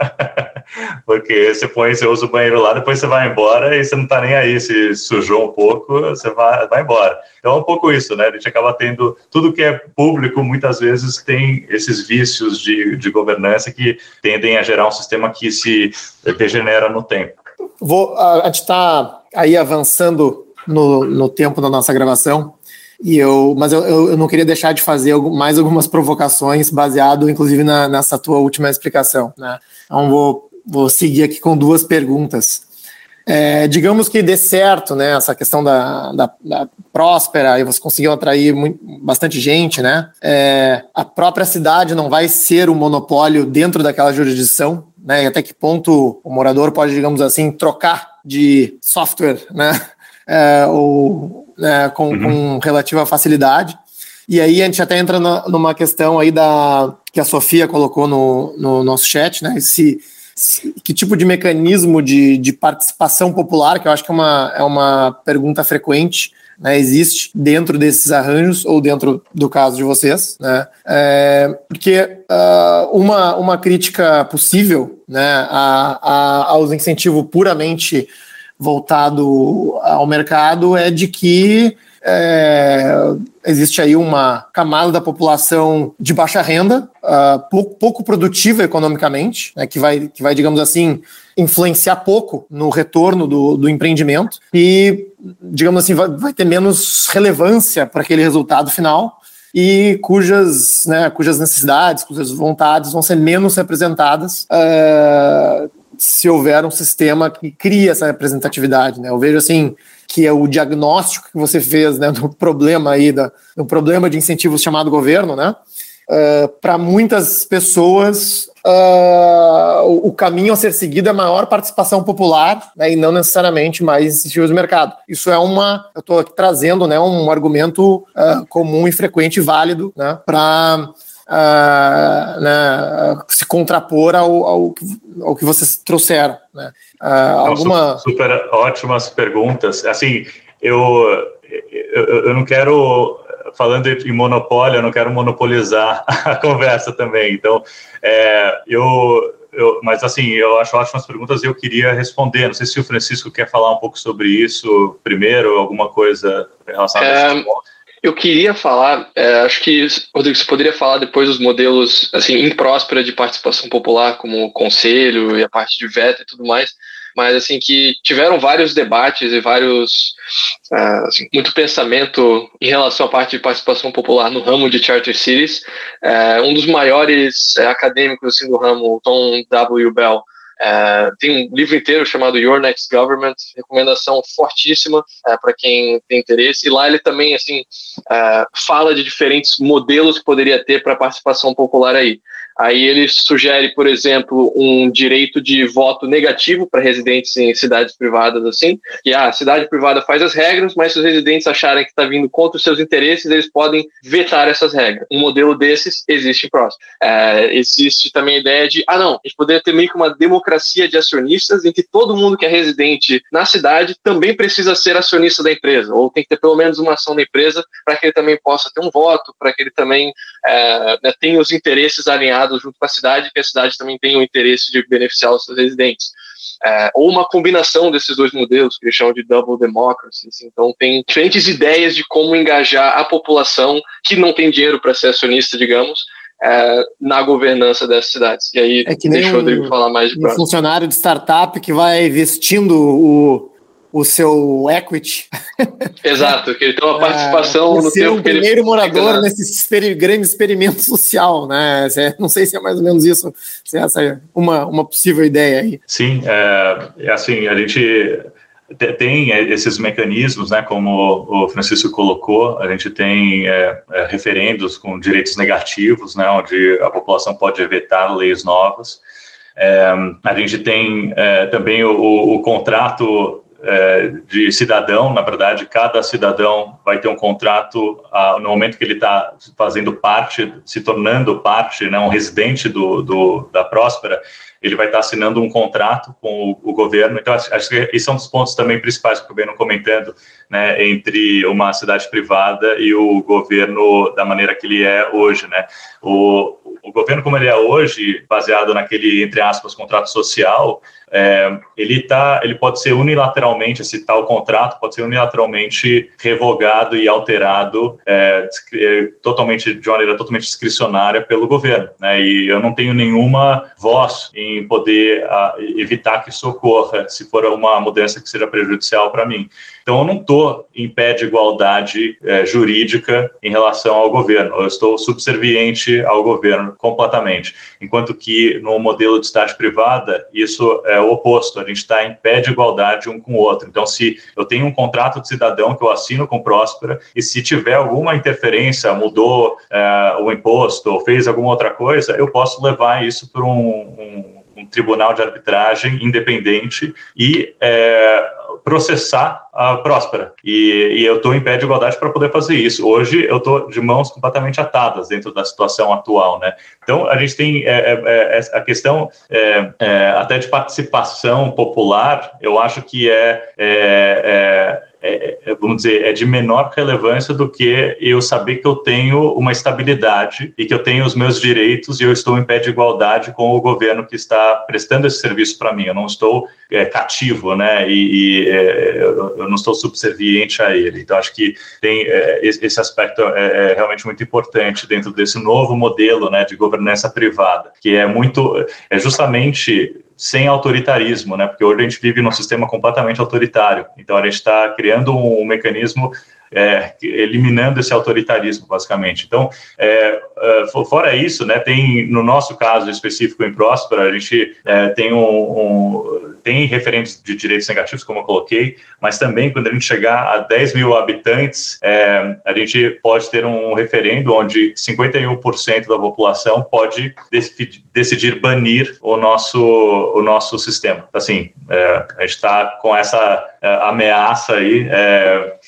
(laughs) Porque você põe, você usa o banheiro lá, depois você vai embora e você não tá nem aí. Se sujou um pouco, você vai, vai embora. Então é um pouco isso, né? A gente acaba tendo tudo que é público, muitas vezes tem esses vícios de, de governança que tendem a gerar um sistema que se degenera no tempo. Vou, a gente está aí avançando no, no tempo da nossa gravação. E eu, mas eu, eu não queria deixar de fazer mais algumas provocações baseado, inclusive, na, nessa tua última explicação. Né? Então vou, vou seguir aqui com duas perguntas. É, digamos que dê certo, né? Essa questão da, da, da próspera e você conseguiu atrair muito, bastante gente, né? É, a própria cidade não vai ser um monopólio dentro daquela jurisdição, né? E até que ponto o morador pode, digamos assim, trocar de software, né? É, ou né, com, uhum. com, relativa facilidade. E aí a gente até entra na, numa questão aí da que a Sofia colocou no, no nosso chat, né? Se, se, que tipo de mecanismo de, de participação popular, que eu acho que é uma, é uma pergunta frequente, né, existe dentro desses arranjos ou dentro do caso de vocês, né? É, porque uh, uma, uma crítica possível, né, a, a, aos incentivos puramente voltado ao mercado é de que é, existe aí uma camada da população de baixa renda, uh, pouco, pouco, produtiva economicamente, né, que, vai, que vai, digamos assim, influenciar pouco no retorno do, do empreendimento e, digamos assim, vai, vai ter menos relevância para aquele resultado final e cujas, né, cujas necessidades, cujas vontades vão ser menos representadas uh, se houver um sistema que cria essa representatividade. Né? Eu vejo assim que é o diagnóstico que você fez né, do problema aí, da, do problema de incentivos chamado governo, né? Uh, para muitas pessoas, uh, o, o, caminho a ser seguido é maior participação popular né, e não necessariamente mais incentivos de mercado. Isso é uma. Eu estou trazendo né, um argumento uh, comum e frequente e válido né, para uh, né, se contrapor ao, ao, ao, que vocês trouxeram. Né? Uh, alguma... Super, ótimas perguntas. Assim, eu, eu, eu não quero falando em monopólio, eu não quero monopolizar (laughs) a conversa também. Então, é, eu, eu, mas assim, eu acho ótimas perguntas e eu queria responder. Não sei se o Francisco quer falar um pouco sobre isso primeiro, alguma coisa relacionada é, a isso. Eu queria falar, é, acho que, Rodrigo, você poderia falar depois dos modelos, assim, em próspera de participação popular, como o conselho e a parte de veto e tudo mais, mas, assim, que tiveram vários debates e vários, uh, assim, muito pensamento em relação à parte de participação popular no ramo de Charter Cities. Uh, um dos maiores uh, acadêmicos, assim, do ramo, Tom W. Bell, é, tem um livro inteiro chamado Your Next Government, recomendação fortíssima é, para quem tem interesse. E lá ele também assim é, fala de diferentes modelos que poderia ter para participação popular aí. Aí ele sugere, por exemplo, um direito de voto negativo para residentes em cidades privadas, assim, que ah, a cidade privada faz as regras, mas se os residentes acharem que está vindo contra os seus interesses, eles podem vetar essas regras. Um modelo desses existe em próximo. É, existe também a ideia de, ah, não, a gente poderia ter meio que uma democracia de acionistas em que todo mundo que é residente na cidade também precisa ser acionista da empresa, ou tem que ter pelo menos uma ação da empresa para que ele também possa ter um voto, para que ele também é, né, tenha os interesses alinhados junto com a cidade, que a cidade também tem o interesse de beneficiar os seus residentes. É, ou uma combinação desses dois modelos, que eles chamam de double democracy. Assim. Então, tem diferentes ideias de como engajar a população que não tem dinheiro para ser acionista, digamos, é, na governança dessas cidades. E aí, é que deixa o Rodrigo falar mais de um funcionário de startup que vai vestindo o, o seu equity. Exato, que ele tem uma (laughs) participação é, no tempo o primeiro morador nesse grande experimento social, né? Não sei se é mais ou menos isso, se essa é uma, uma possível ideia aí. Sim, é, é assim, a gente tem esses mecanismos, né, como o Francisco colocou, a gente tem é, é, referendos com direitos negativos, né, onde a população pode vetar leis novas. É, a gente tem é, também o, o, contrato é, de cidadão, na verdade, cada cidadão vai ter um contrato no momento que ele está fazendo parte, se tornando parte, né, um residente do, do, da Próspera, ele vai estar assinando um contrato com o, o governo. Então, acho, que esses são os pontos também principais que o governo comentando, né, entre uma cidade privada e o governo da maneira que ele é hoje, né. O, o governo como ele é hoje, baseado naquele, entre aspas, contrato social, é, ele, tá, ele pode ser unilateralmente, esse tal contrato pode ser unilateralmente revogado e alterado é, é, totalmente, de maneira totalmente discricionária pelo governo. Né? E eu não tenho nenhuma voz em poder a, evitar que isso ocorra, se for uma mudança que seja prejudicial para mim. Então, eu não estou em pé de igualdade é, jurídica em relação ao governo, eu estou subserviente ao governo completamente. Enquanto que no modelo de cidade privada, isso é o oposto, a gente está em pé de igualdade um com o outro. Então, se eu tenho um contrato de cidadão que eu assino com Próspera, e se tiver alguma interferência, mudou é, o imposto ou fez alguma outra coisa, eu posso levar isso para um, um, um tribunal de arbitragem independente e é, processar a Próspera. E, e eu estou em pé de igualdade para poder fazer isso. Hoje eu estou de mãos completamente atadas dentro da situação atual, né? Então a gente tem é, é, é a questão é, é, até de participação popular. Eu acho que é, é é, vamos dizer, é de menor relevância do que eu saber que eu tenho uma estabilidade e que eu tenho os meus direitos e eu estou em pé de igualdade com o governo que está prestando esse serviço para mim. Eu não estou é, cativo, né? E, e é, eu não estou subserviente a ele. Então, acho que tem é, esse aspecto é, é, realmente muito importante dentro desse novo modelo, né, de governança privada, que é muito, é justamente sem autoritarismo, né? Porque hoje a gente vive num sistema completamente autoritário. Então a gente está criando um, mecanismo é, eliminando esse autoritarismo, basicamente. Então, é, é, fora isso, né, tem no nosso caso específico em Próspera, a gente é, tem um, um, tem referentes de direitos negativos, como eu coloquei, mas também quando a gente chegar a 10 mil habitantes, é, a gente pode ter um referendo onde 51% da população pode decidir banir o nosso o nosso sistema. Assim, é, a gente está com essa ameaça aí,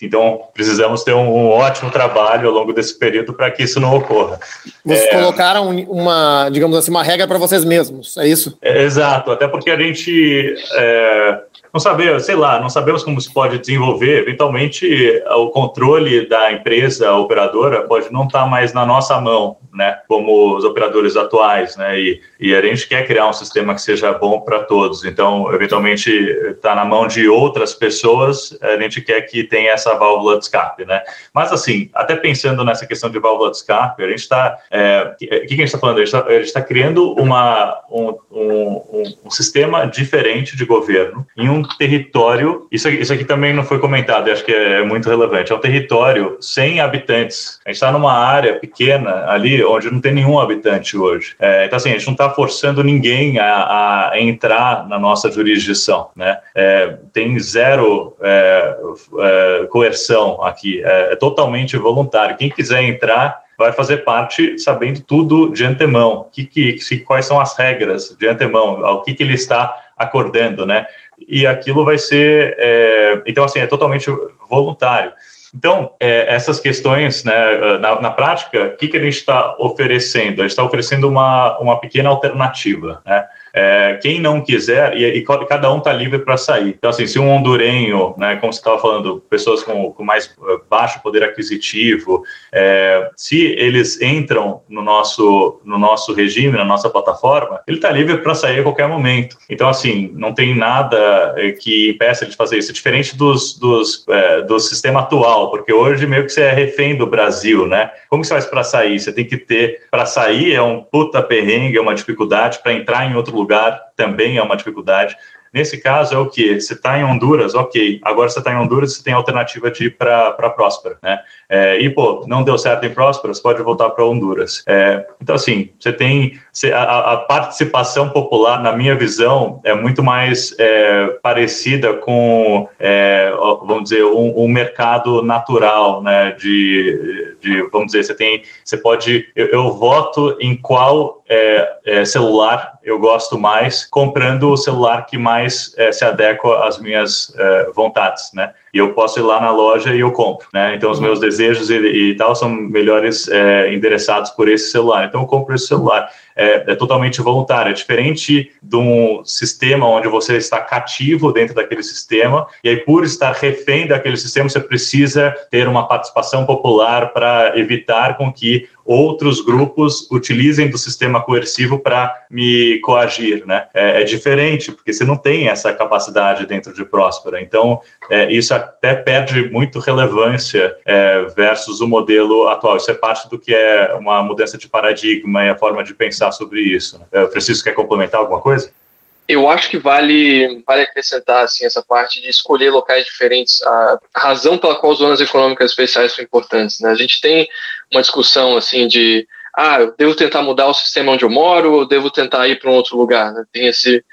então precisamos ter um, um ótimo trabalho ao longo desse período para que isso não ocorra. Vocês é, colocaram uma, digamos assim, uma regra para vocês mesmos, é isso? É, exato, até porque a gente é, não sabemos, sei lá, não sabemos como se pode desenvolver. Eventualmente, o controle da empresa operadora pode não estar mais na nossa mão, né? Como os operadores atuais, né? E, e a gente quer criar um sistema que seja bom para todos. Então, eventualmente, está na mão de outras pessoas. A gente quer que tenha essa válvula de escape, né? Mas assim, até pensando nessa questão de válvula de escape, a gente está, é, o que, que, a gente está falando? A gente está tá criando uma um, um, um sistema diferente de governo em um território. Isso isso aqui também não foi comentado, acho que é, é muito relevante. É um território sem habitantes. A gente está numa área pequena ali, onde não tem nenhum habitante hoje. É, então, assim, a gente não está forçando ninguém a, a, entrar na nossa jurisdição, né? É, tem zero é, é, coerção aqui, é, é totalmente voluntário. Quem quiser entrar vai fazer parte sabendo tudo de antemão, que, que, quais são as regras de antemão, ao que, que ele está acordando, né? e aquilo vai ser. É, então, assim, é totalmente voluntário. Então, é, essas questões, né, na, na prática, o que, que a gente está oferecendo? A gente está oferecendo uma, uma pequena alternativa. Né? É, quem não quiser, e, e cada um está livre para sair. Então, assim, se um hondurenho, né, como você estava falando, pessoas com, com, mais eh, baixo poder aquisitivo, é, se eles entram no nosso, no nosso regime, na nossa plataforma, ele está livre para sair a qualquer momento. Então, assim, não tem nada eh, que impeça de fazer isso, diferente dos, dos, é, do sistema atual, porque hoje meio que você é refém do Brasil, né? Como você faz para sair? Você tem que ter, para sair é um puta perrengue, é uma dificuldade, para entrar em outro lugar lugar também é uma dificuldade. Nesse caso, é o que? Você está em Honduras, ok. Agora você está em Honduras, você tem a alternativa de ir para Próspera, né? É, e, pô, não deu certo em Próspera, você pode voltar para Honduras. É, então, assim, você tem. A, a, participação popular, na minha visão, é muito mais é, parecida com, é, vamos dizer, um, um, mercado natural, né? De, de, vamos dizer, você tem. Você pode. Eu, eu voto em qual é, é, celular eu gosto mais, comprando o celular que mais é, se adequa às minhas é, vontades, né? E eu posso ir lá na loja e eu compro, né? Então os meus desejos e, e tal são melhores é, endereçados por esse celular. Então eu compro esse celular. É, é, totalmente voluntário. É diferente de um sistema onde você está cativo dentro daquele sistema, e aí, por estar refém daquele sistema, você precisa ter uma participação popular para evitar com que outros grupos utilizem do sistema coercivo para me coagir, né? É, é, diferente, porque você não tem essa capacidade dentro de Próspera. Então, é, isso até perde muito relevância é, versus o modelo atual. Isso é parte do que é uma mudança de paradigma e a forma de pensar sobre isso. Né? Francisco, quer complementar alguma coisa? Eu acho que vale, vale acrescentar assim, essa parte de escolher locais diferentes, a razão pela qual zonas econômicas especiais são importantes. Né? A gente tem uma discussão assim de ah, eu devo tentar mudar o sistema onde eu moro ou devo tentar ir para um outro lugar. Né? Tem esse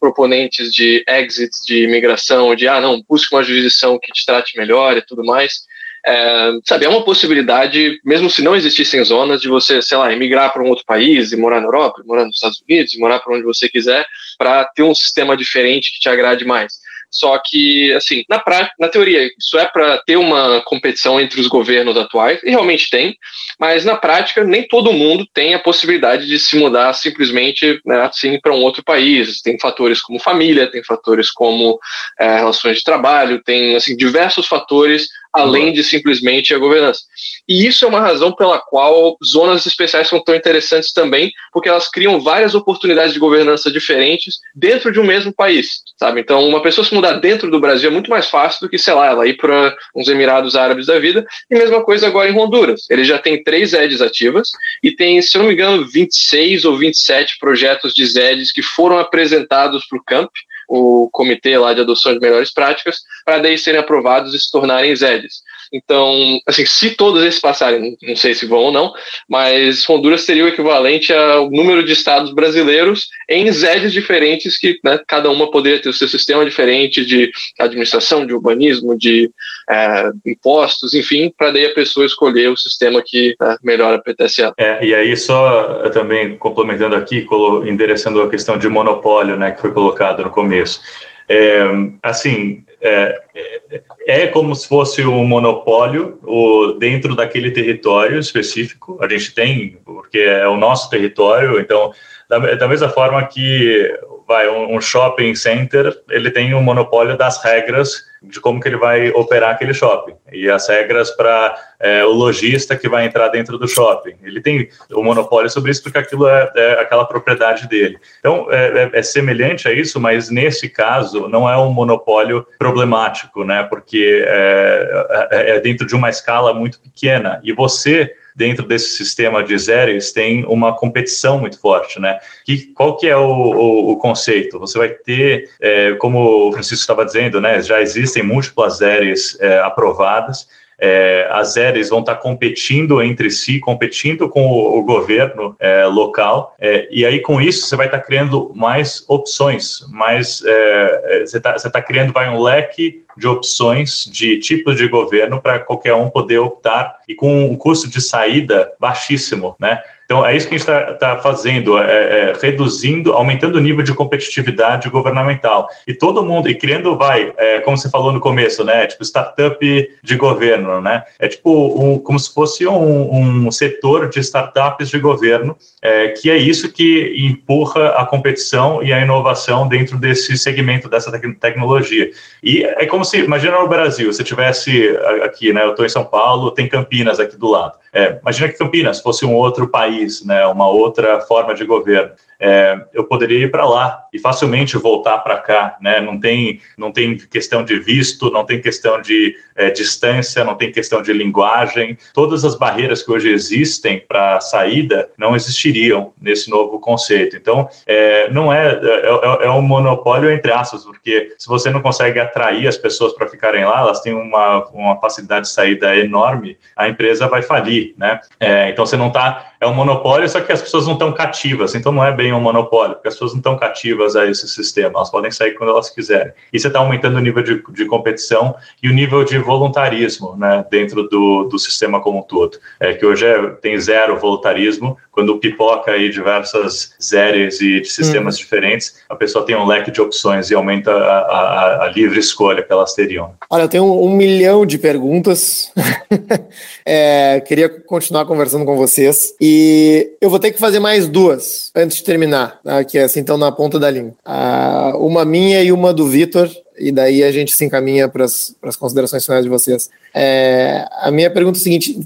proponentes de exit de imigração, de ah, não, busque uma jurisdição que te trate melhor e tudo mais. É, sabe, é uma possibilidade, mesmo se não existissem zonas, de você, sei lá, emigrar para um outro país e morar na Europa, morar nos Estados Unidos, morar para onde você quiser, para ter um sistema diferente que te agrade mais. Só que, assim, na prática, na teoria, isso é para ter uma competição entre os governos atuais, e realmente tem, mas na prática, nem todo mundo tem a possibilidade de se mudar simplesmente né, assim para um outro país. Tem fatores como família, tem fatores como é, relações de trabalho, tem assim, diversos fatores além de simplesmente a governança. E isso é uma razão pela qual zonas especiais são tão interessantes também, porque elas criam várias oportunidades de governança diferentes dentro de um mesmo país, sabe? Então, uma pessoa se mudar dentro do Brasil é muito mais fácil do que, sei lá, ela ir para uns Emirados Árabes da vida. E mesma coisa agora em Honduras. Ele já tem três EDs ativas e tem, se eu não me engano, 26 ou 27 projetos de ZEDs que foram apresentados para o CAMP, o comitê lá de adoção de melhores práticas, para daí serem aprovados e se tornarem ZEDs. Então, assim, se todos esses passarem, não sei se vão ou não, mas Honduras seria o equivalente ao número de estados brasileiros em ZEDs diferentes que né, cada uma poderia ter o seu sistema diferente de administração, de urbanismo, de é, impostos, enfim, para daí a pessoa escolher o sistema que né, melhor apetece ela. É, e aí só também complementando aqui, endereçando a questão de monopólio, né, que foi colocado no começo. É, assim, é, é, é, como se fosse um monopólio o, dentro daquele território específico. A gente tem, porque é o nosso território, então, da, da mesma forma que vai um, um shopping center, ele tem um monopólio das regras de como que ele vai operar aquele shopping e as regras para é, o lojista que vai entrar dentro do shopping. Ele tem o monopólio sobre isso porque aquilo é, é aquela propriedade dele. Então é, é, é semelhante a isso, mas nesse caso não é um monopólio problemático, né? Porque é, é, é dentro de uma escala muito pequena e você dentro desse sistema de zeres tem uma competição muito forte, né? Que, qual que é o, o, o conceito? Você vai ter, é, como o Francisco estava dizendo, né? Já existem múltiplas zeres é, aprovadas, é, as ERES vão estar competindo entre si, competindo com o, o governo é, local, é, e aí com isso você vai estar criando mais opções, mais é, é, você está tá criando vai um leque de opções de tipos de governo para qualquer um poder optar e com um custo de saída baixíssimo, né? Então, é isso que a gente está tá fazendo, é, é, reduzindo, aumentando o nível de competitividade governamental. E todo mundo, e criando, vai, é, como você falou no começo, né? Tipo, startup de governo, né? É tipo um, como se fosse um, um setor de startups de governo, é, que é isso que empurra a competição e a inovação dentro desse segmento, dessa tec tecnologia. E é como se, imagina no Brasil, se tivesse aqui, né? Eu estou em São Paulo, tem Campinas aqui do lado. É, imagina que Campinas fosse um outro país, né, uma outra forma de governo é, eu poderia ir para lá e facilmente voltar para cá, né? Não tem, não tem questão de visto, não tem questão de é, distância, não tem questão de linguagem. Todas as barreiras que hoje existem para saída não existiriam nesse novo conceito. Então, é, não é, é, é, um monopólio entre aspas, porque se você não consegue atrair as pessoas para ficarem lá, elas têm uma, uma facilidade de saída enorme, a empresa vai falir, né? É, então, você não está é um monopólio, só que as pessoas não estão cativas, então não é bem um monopólio, porque as pessoas não estão cativas a esse sistema, elas podem sair quando elas quiserem. E você está aumentando o nível de, de, competição e o nível de voluntarismo né, dentro do, do sistema como um todo, é, que hoje é, tem zero voluntarismo, quando pipoca aí diversas séries e de sistemas hum. diferentes, a pessoa tem um leque de opções e aumenta a, a, a livre escolha que elas teriam. Olha, eu tenho um, um milhão de perguntas, (laughs) é, queria continuar conversando com vocês e eu vou ter que fazer mais duas antes de terminar, tá? que é assim, então na ponta da língua. Ah, uma minha e uma do Vitor, e daí a gente se encaminha para as considerações finais de vocês. É, a minha pergunta é a seguinte: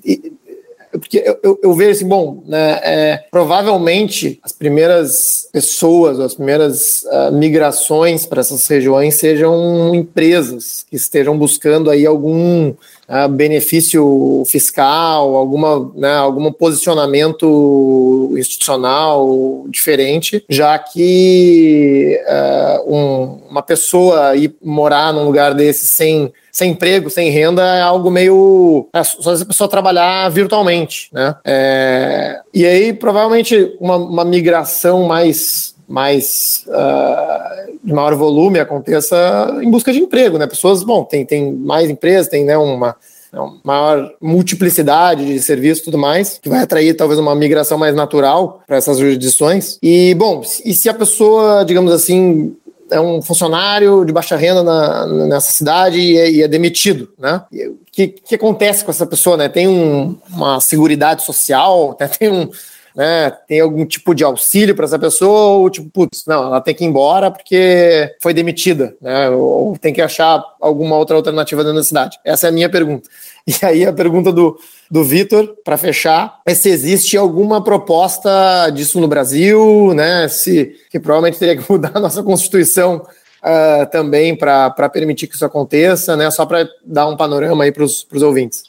porque eu, eu, eu, vejo assim, bom, né, é, provavelmente as primeiras pessoas, as primeiras uh, migrações para essas regiões sejam empresas que estejam buscando aí algum uh, benefício fiscal, alguma, né, algum posicionamento institucional diferente, já que uh, um, uma pessoa ir morar num lugar desse sem sem emprego, sem renda, é algo meio. É, só se a pessoa trabalhar virtualmente, né? É, e aí, provavelmente, uma, uma migração mais mais uh, de maior volume aconteça em busca de emprego, né? Pessoas, bom, tem, tem mais empresas, tem né, uma, uma maior multiplicidade de serviços e tudo mais, que vai atrair talvez uma migração mais natural para essas jurisdições. E, bom, e se a pessoa, digamos assim, é um funcionário de baixa renda na, nessa cidade e é, e é demitido, né? O que, que acontece com essa pessoa, né? Tem um, uma seguridade social, né? (laughs) tem um né, tem algum tipo de auxílio para essa pessoa, ou tipo, putz, não, ela tem que ir embora porque foi demitida, né, ou tem que achar alguma outra alternativa dentro da cidade? Essa é a minha pergunta. (laughs) E aí a pergunta do, do Vitor, para fechar, é se existe alguma proposta disso no Brasil, né, se, que provavelmente teria que (laughs) mudar a nossa Constituição Uh, também para permitir que isso aconteça, né? Só para dar um panorama aí para os ouvintes.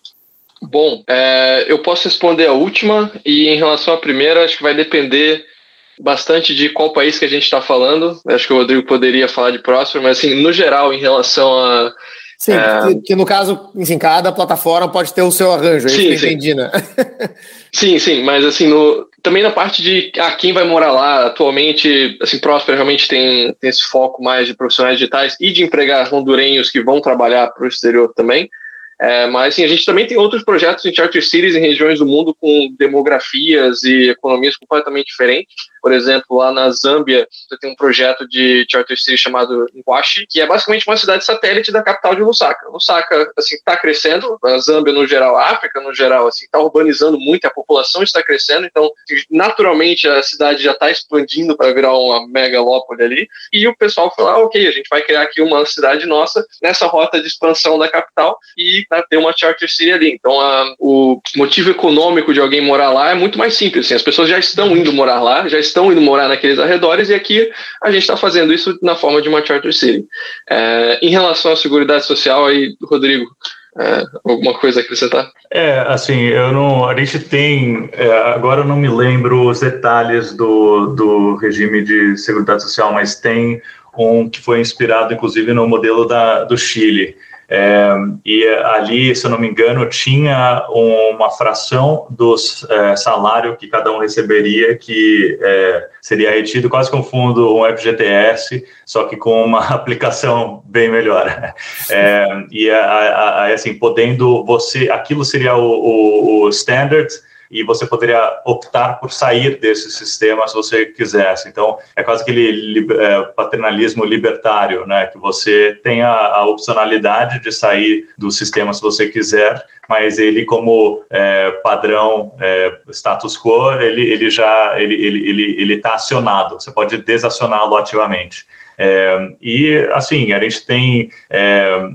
Bom, é, eu posso responder a última e em relação à primeira, acho que vai depender bastante de qual país que a gente está falando. Acho que o Rodrigo poderia falar de próximo, mas assim, no geral, em relação a Sim, é... que, que, no caso, enfim, cada plataforma pode ter o seu arranjo, é sim, isso que eu entendi, né? (laughs) sim, sim, mas assim, no, também na parte de ah, quem vai morar lá, atualmente, assim, Próspera realmente tem, tem esse foco mais de profissionais digitais e de empregar hondurenhos que vão trabalhar para o exterior também. É, mas assim, a gente também tem outros projetos em charter cities em regiões do mundo com demografias e economias completamente diferentes. Por exemplo, lá na Zâmbia, você tem um projeto de charter city chamado Ngwashi, que é basicamente uma cidade satélite da capital de Lusaka. Lusaka, assim, está crescendo, a Zâmbia no geral, a África no geral, assim, está urbanizando muito, a população está crescendo, então, naturalmente, a cidade já está expandindo para virar uma megalópole ali, e o pessoal falou, ah, ok, a gente vai criar aqui uma cidade nossa nessa rota de expansão da capital e né, ter uma charter city ali. Então, a, o motivo econômico de alguém morar lá é muito mais simples, assim, as pessoas já estão indo morar lá, já estão estão indo morar naqueles arredores, e aqui a gente está fazendo isso na forma de uma charter city. É, em relação à segurança social, aí, Rodrigo, é, alguma coisa a acrescentar? É, assim, eu não, a gente tem, é, agora eu não me lembro os detalhes do, do regime de segurança social, mas tem um que foi inspirado, inclusive, no modelo da, do Chile, é, e ali, se eu não me engano, tinha uma fração do é, salário que cada um receberia que é, seria retido quase com um fundo, um FGTS, só que com uma (laughs) aplicação bem melhor. É, e assim, podendo você, aquilo seria o, o, o standard e você poderia optar por sair desse sistema se você quisesse. Então, é quase aquele é, paternalismo libertário, né? Que você tem a, a, opcionalidade de sair do sistema se você quiser, mas ele, como é, padrão é, status quo, ele, ele já ele está ele, ele, ele tá acionado. Você pode desacioná-lo ativamente. É, e assim, a gente tem é,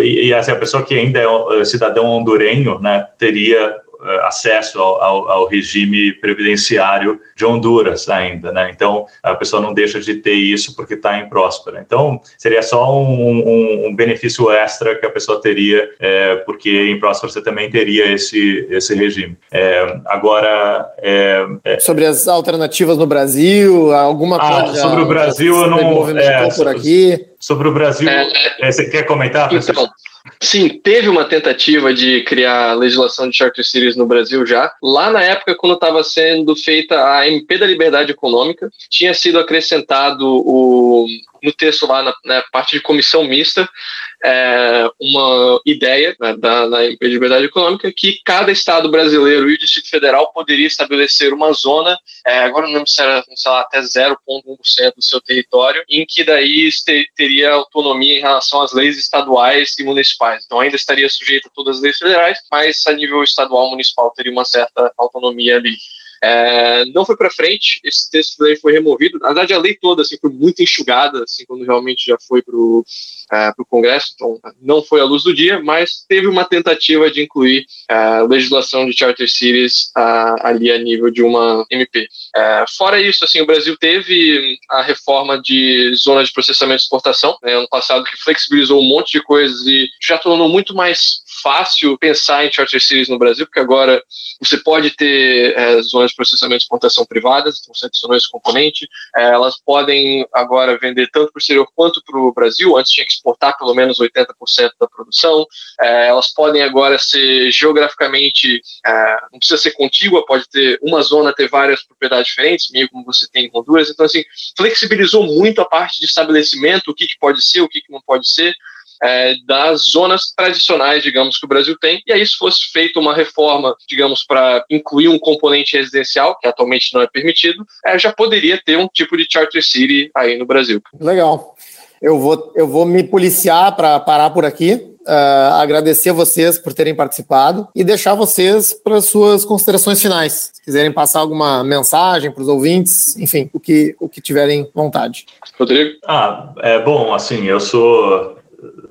e, e assim, a pessoa que ainda é cidadão hondurenho, né, teria acesso ao, ao, ao, regime previdenciário de Honduras ainda, né? Então a pessoa não deixa de ter isso porque está em próspera. Então seria só um, um, um, benefício extra que a pessoa teria, é, porque em próspera você também teria esse esse regime. É, agora é, sobre as alternativas no Brasil, alguma ah, coisa sobre o Brasil eu não é, por aqui. Sobre o Brasil, você quer comentar? Então, Sim, teve uma tentativa de criar legislação de charter cities no Brasil já. Lá na época, quando estava sendo feita a MP da Liberdade Econômica, tinha sido acrescentado o, no texto lá na, na parte de comissão mista é, uma ideia né, da, da Liberdade Econômica que cada estado brasileiro e o Distrito Federal poderia estabelecer uma zona, é, agora não lembro se era sei lá, até 0,1% do seu território, em que daí teria autonomia em relação às leis estaduais e municipais. Então ainda estaria sujeito a todas as leis federais, mas a nível estadual municipal teria uma certa autonomia ali. É, não foi para frente, esse texto daí foi removido. Na verdade, a lei toda assim, foi muito enxugada, assim, quando realmente já foi para o é, Congresso, então não foi à luz do dia, mas teve uma tentativa de incluir a é, legislação de charter cities ali a nível de uma MP. É, fora isso, assim, o Brasil teve a reforma de zona de processamento e exportação, né, ano passado, que flexibilizou um monte de coisas e já tornou muito mais fácil pensar em charter cities no Brasil, porque agora você pode ter é, zonas de processamento e exportação privadas, então você adicionou esse componente, é, elas podem agora vender tanto para o exterior quanto para o Brasil, antes tinha que exportar pelo menos 80% da produção, é, elas podem agora ser geograficamente, é, não precisa ser contígua, pode ter uma zona, ter várias propriedades diferentes, meio como você tem em Honduras, então assim, flexibilizou muito a parte de estabelecimento, o que, que pode ser, o que, que não pode ser, é, das zonas tradicionais, digamos, que o Brasil tem, e aí se fosse feita uma reforma, digamos, para incluir um componente residencial, que atualmente não é permitido, é, já poderia ter um tipo de charter city aí no Brasil. Legal. Eu vou, eu vou me policiar para parar por aqui. Uh, agradecer a vocês por terem participado e deixar vocês para suas considerações finais. Se quiserem passar alguma mensagem para os ouvintes, enfim, o que, o que tiverem vontade. Rodrigo? Ah, é bom, assim, eu sou.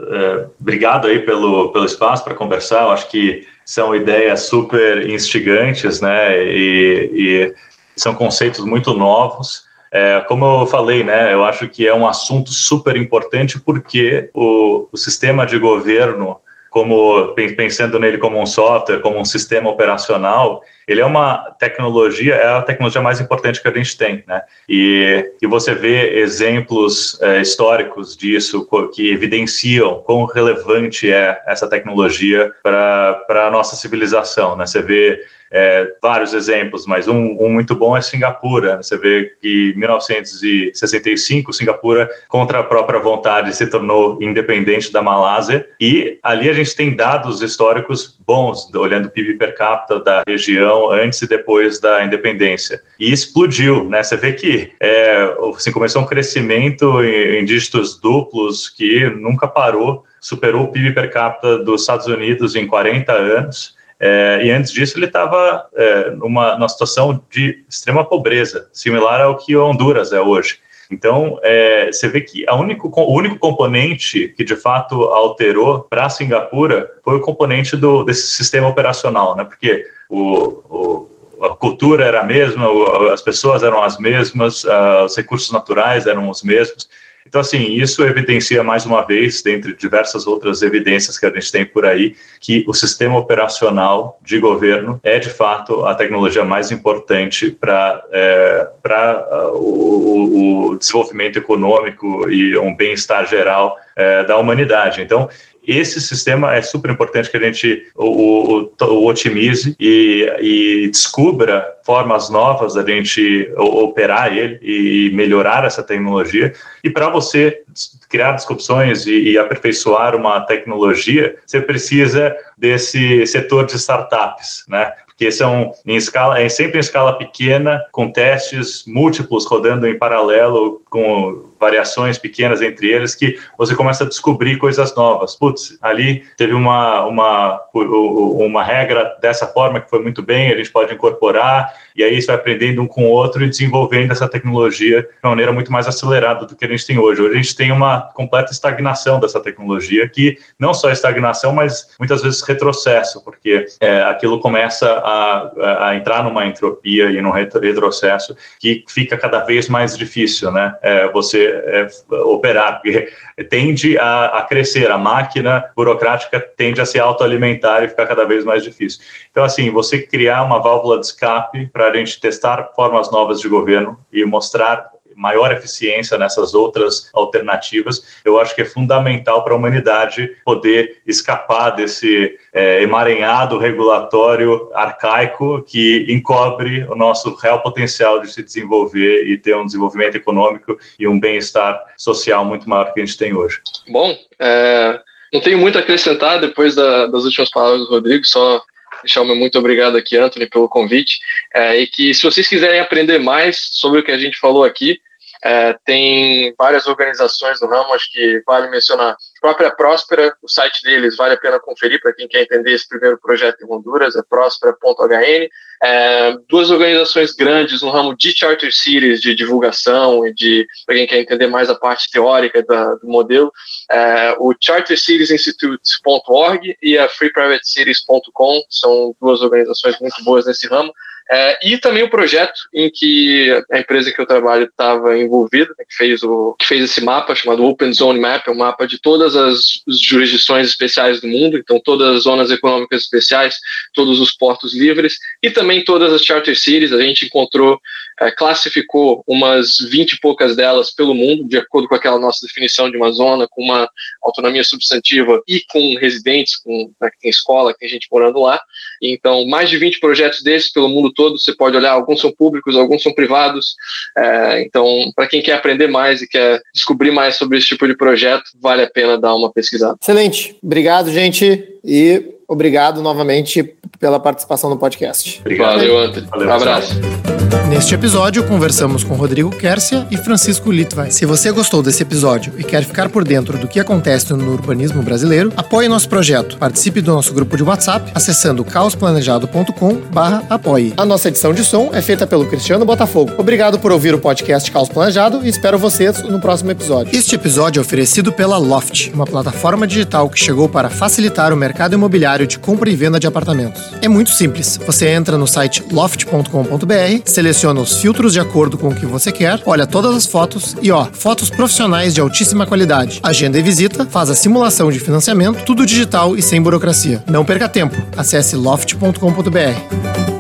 É, obrigado aí pelo, pelo espaço para conversar. Eu acho que são ideias super instigantes, né? E, e são conceitos muito novos. É, como eu falei, né, eu acho que é um assunto super importante porque o, o sistema de governo, como pensando nele como um software, como um sistema operacional, ele é uma tecnologia, é a tecnologia mais importante que a gente tem, né? E, e você vê exemplos é, históricos disso que evidenciam quão relevante é essa tecnologia para a nossa civilização, né? Você vê é, vários exemplos, mas um, um, muito bom é Singapura. Você vê que em 1965, Singapura, contra a própria vontade, se tornou independente da Malásia. E ali a gente tem dados históricos bons, olhando o PIB per capita da região antes e depois da independência. E explodiu, né? Você vê que é, assim, começou um crescimento em, em dígitos duplos que nunca parou, superou o PIB per capita dos Estados Unidos em 40 anos. É, e antes disso, ele estava é, numa, numa situação de extrema pobreza, similar ao que Honduras é hoje. Então, é, você vê que único, o único componente que de fato alterou para Singapura foi o componente do, desse sistema operacional, né? porque o, o a cultura era a mesma, as pessoas eram as mesmas, uh, os recursos naturais eram os mesmos. Então, assim, isso evidencia mais uma vez, dentre diversas outras evidências que a gente tem por aí, que o sistema operacional de governo é, de fato, a tecnologia mais importante para é, uh, o, o, desenvolvimento econômico e um bem-estar geral é, da humanidade. Então, esse sistema é super importante que a gente o, o, o otimize e, e, descubra formas novas da gente operar ele e melhorar essa tecnologia. E para você criar disrupções e, e aperfeiçoar uma tecnologia, você precisa desse setor de startups, né? porque são em escala, é sempre em escala pequena, com testes múltiplos rodando em paralelo, com variações pequenas entre eles, que você começa a descobrir coisas novas. Putz, ali teve uma, uma, uma regra dessa forma que foi muito bem, a gente pode incorporar, e aí você vai aprendendo um com o outro e desenvolvendo essa tecnologia de uma maneira muito mais acelerada do que a gente tem hoje. Hoje a gente tem uma completa estagnação dessa tecnologia, que não só estagnação, mas muitas vezes retrocesso, porque é, aquilo começa a, a, entrar numa entropia e num retrocesso que fica cada vez mais difícil, né? É, você é, operar, porque tende a, a, crescer, a máquina burocrática tende a se autoalimentar e ficar cada vez mais difícil. Então, assim, você criar uma válvula de escape para a gente testar formas novas de governo e mostrar maior eficiência nessas outras alternativas, eu acho que é fundamental para a humanidade poder escapar desse é, emaranhado regulatório arcaico que encobre o nosso real potencial de se desenvolver e ter um desenvolvimento econômico e um bem-estar social muito maior que a gente tem hoje. Bom, é, não tenho muito a acrescentar depois da, das últimas palavras do Rodrigo, só deixar o meu muito obrigado aqui, Anthony, pelo convite. É, e que se vocês quiserem aprender mais sobre o que a gente falou aqui, é, tem várias organizações no ramo, acho que vale mencionar. A própria Próspera, o site deles vale a pena conferir para quem quer entender esse primeiro projeto em Honduras, é próspera.hn. É, duas organizações grandes no ramo de charter cities, de divulgação e de, para quem quer entender mais a parte teórica da, do modelo, é, o chartercitiesinstitute.org e a freeprivatecities.com são duas organizações muito boas nesse ramo. É, e também o projeto em que a empresa que eu trabalho estava envolvida, né, que, fez o, que fez esse mapa chamado Open Zone Map, é um mapa de todas as jurisdições especiais do mundo, então todas as zonas econômicas especiais, todos os portos livres e também todas as charter cities. A gente encontrou é, classificou umas 20 e poucas delas pelo mundo, de acordo com aquela nossa definição de uma zona, com uma autonomia substantiva e com residentes, com né, que tem escola, que tem gente morando lá. Então, mais de 20 projetos desses pelo mundo todo, você pode olhar, alguns são públicos, alguns são privados. É, então, para quem quer aprender mais e quer descobrir mais sobre esse tipo de projeto, vale a pena dar uma pesquisada. Excelente. Obrigado, gente. E obrigado novamente pela participação no podcast. Obrigado. Valeu, Antônio. Um abraço. Neste episódio, conversamos com Rodrigo Kersia e Francisco Litvai. Se você gostou desse episódio e quer ficar por dentro do que acontece no urbanismo brasileiro, apoie nosso projeto. Participe do nosso grupo de WhatsApp acessando caosplanejado.com apoie. A nossa edição de som é feita pelo Cristiano Botafogo. Obrigado por ouvir o podcast Caos Planejado e espero vocês no próximo episódio. Este episódio é oferecido pela Loft, uma plataforma digital que chegou para facilitar o mercado imobiliário de compra e venda de apartamentos. É muito simples. Você entra no site loft.com.br, seleciona os filtros de acordo com o que você quer, olha todas as fotos e ó, fotos profissionais de altíssima qualidade. Agenda e visita, faz a simulação de financiamento, tudo digital e sem burocracia. Não perca tempo. Acesse loft.com.br.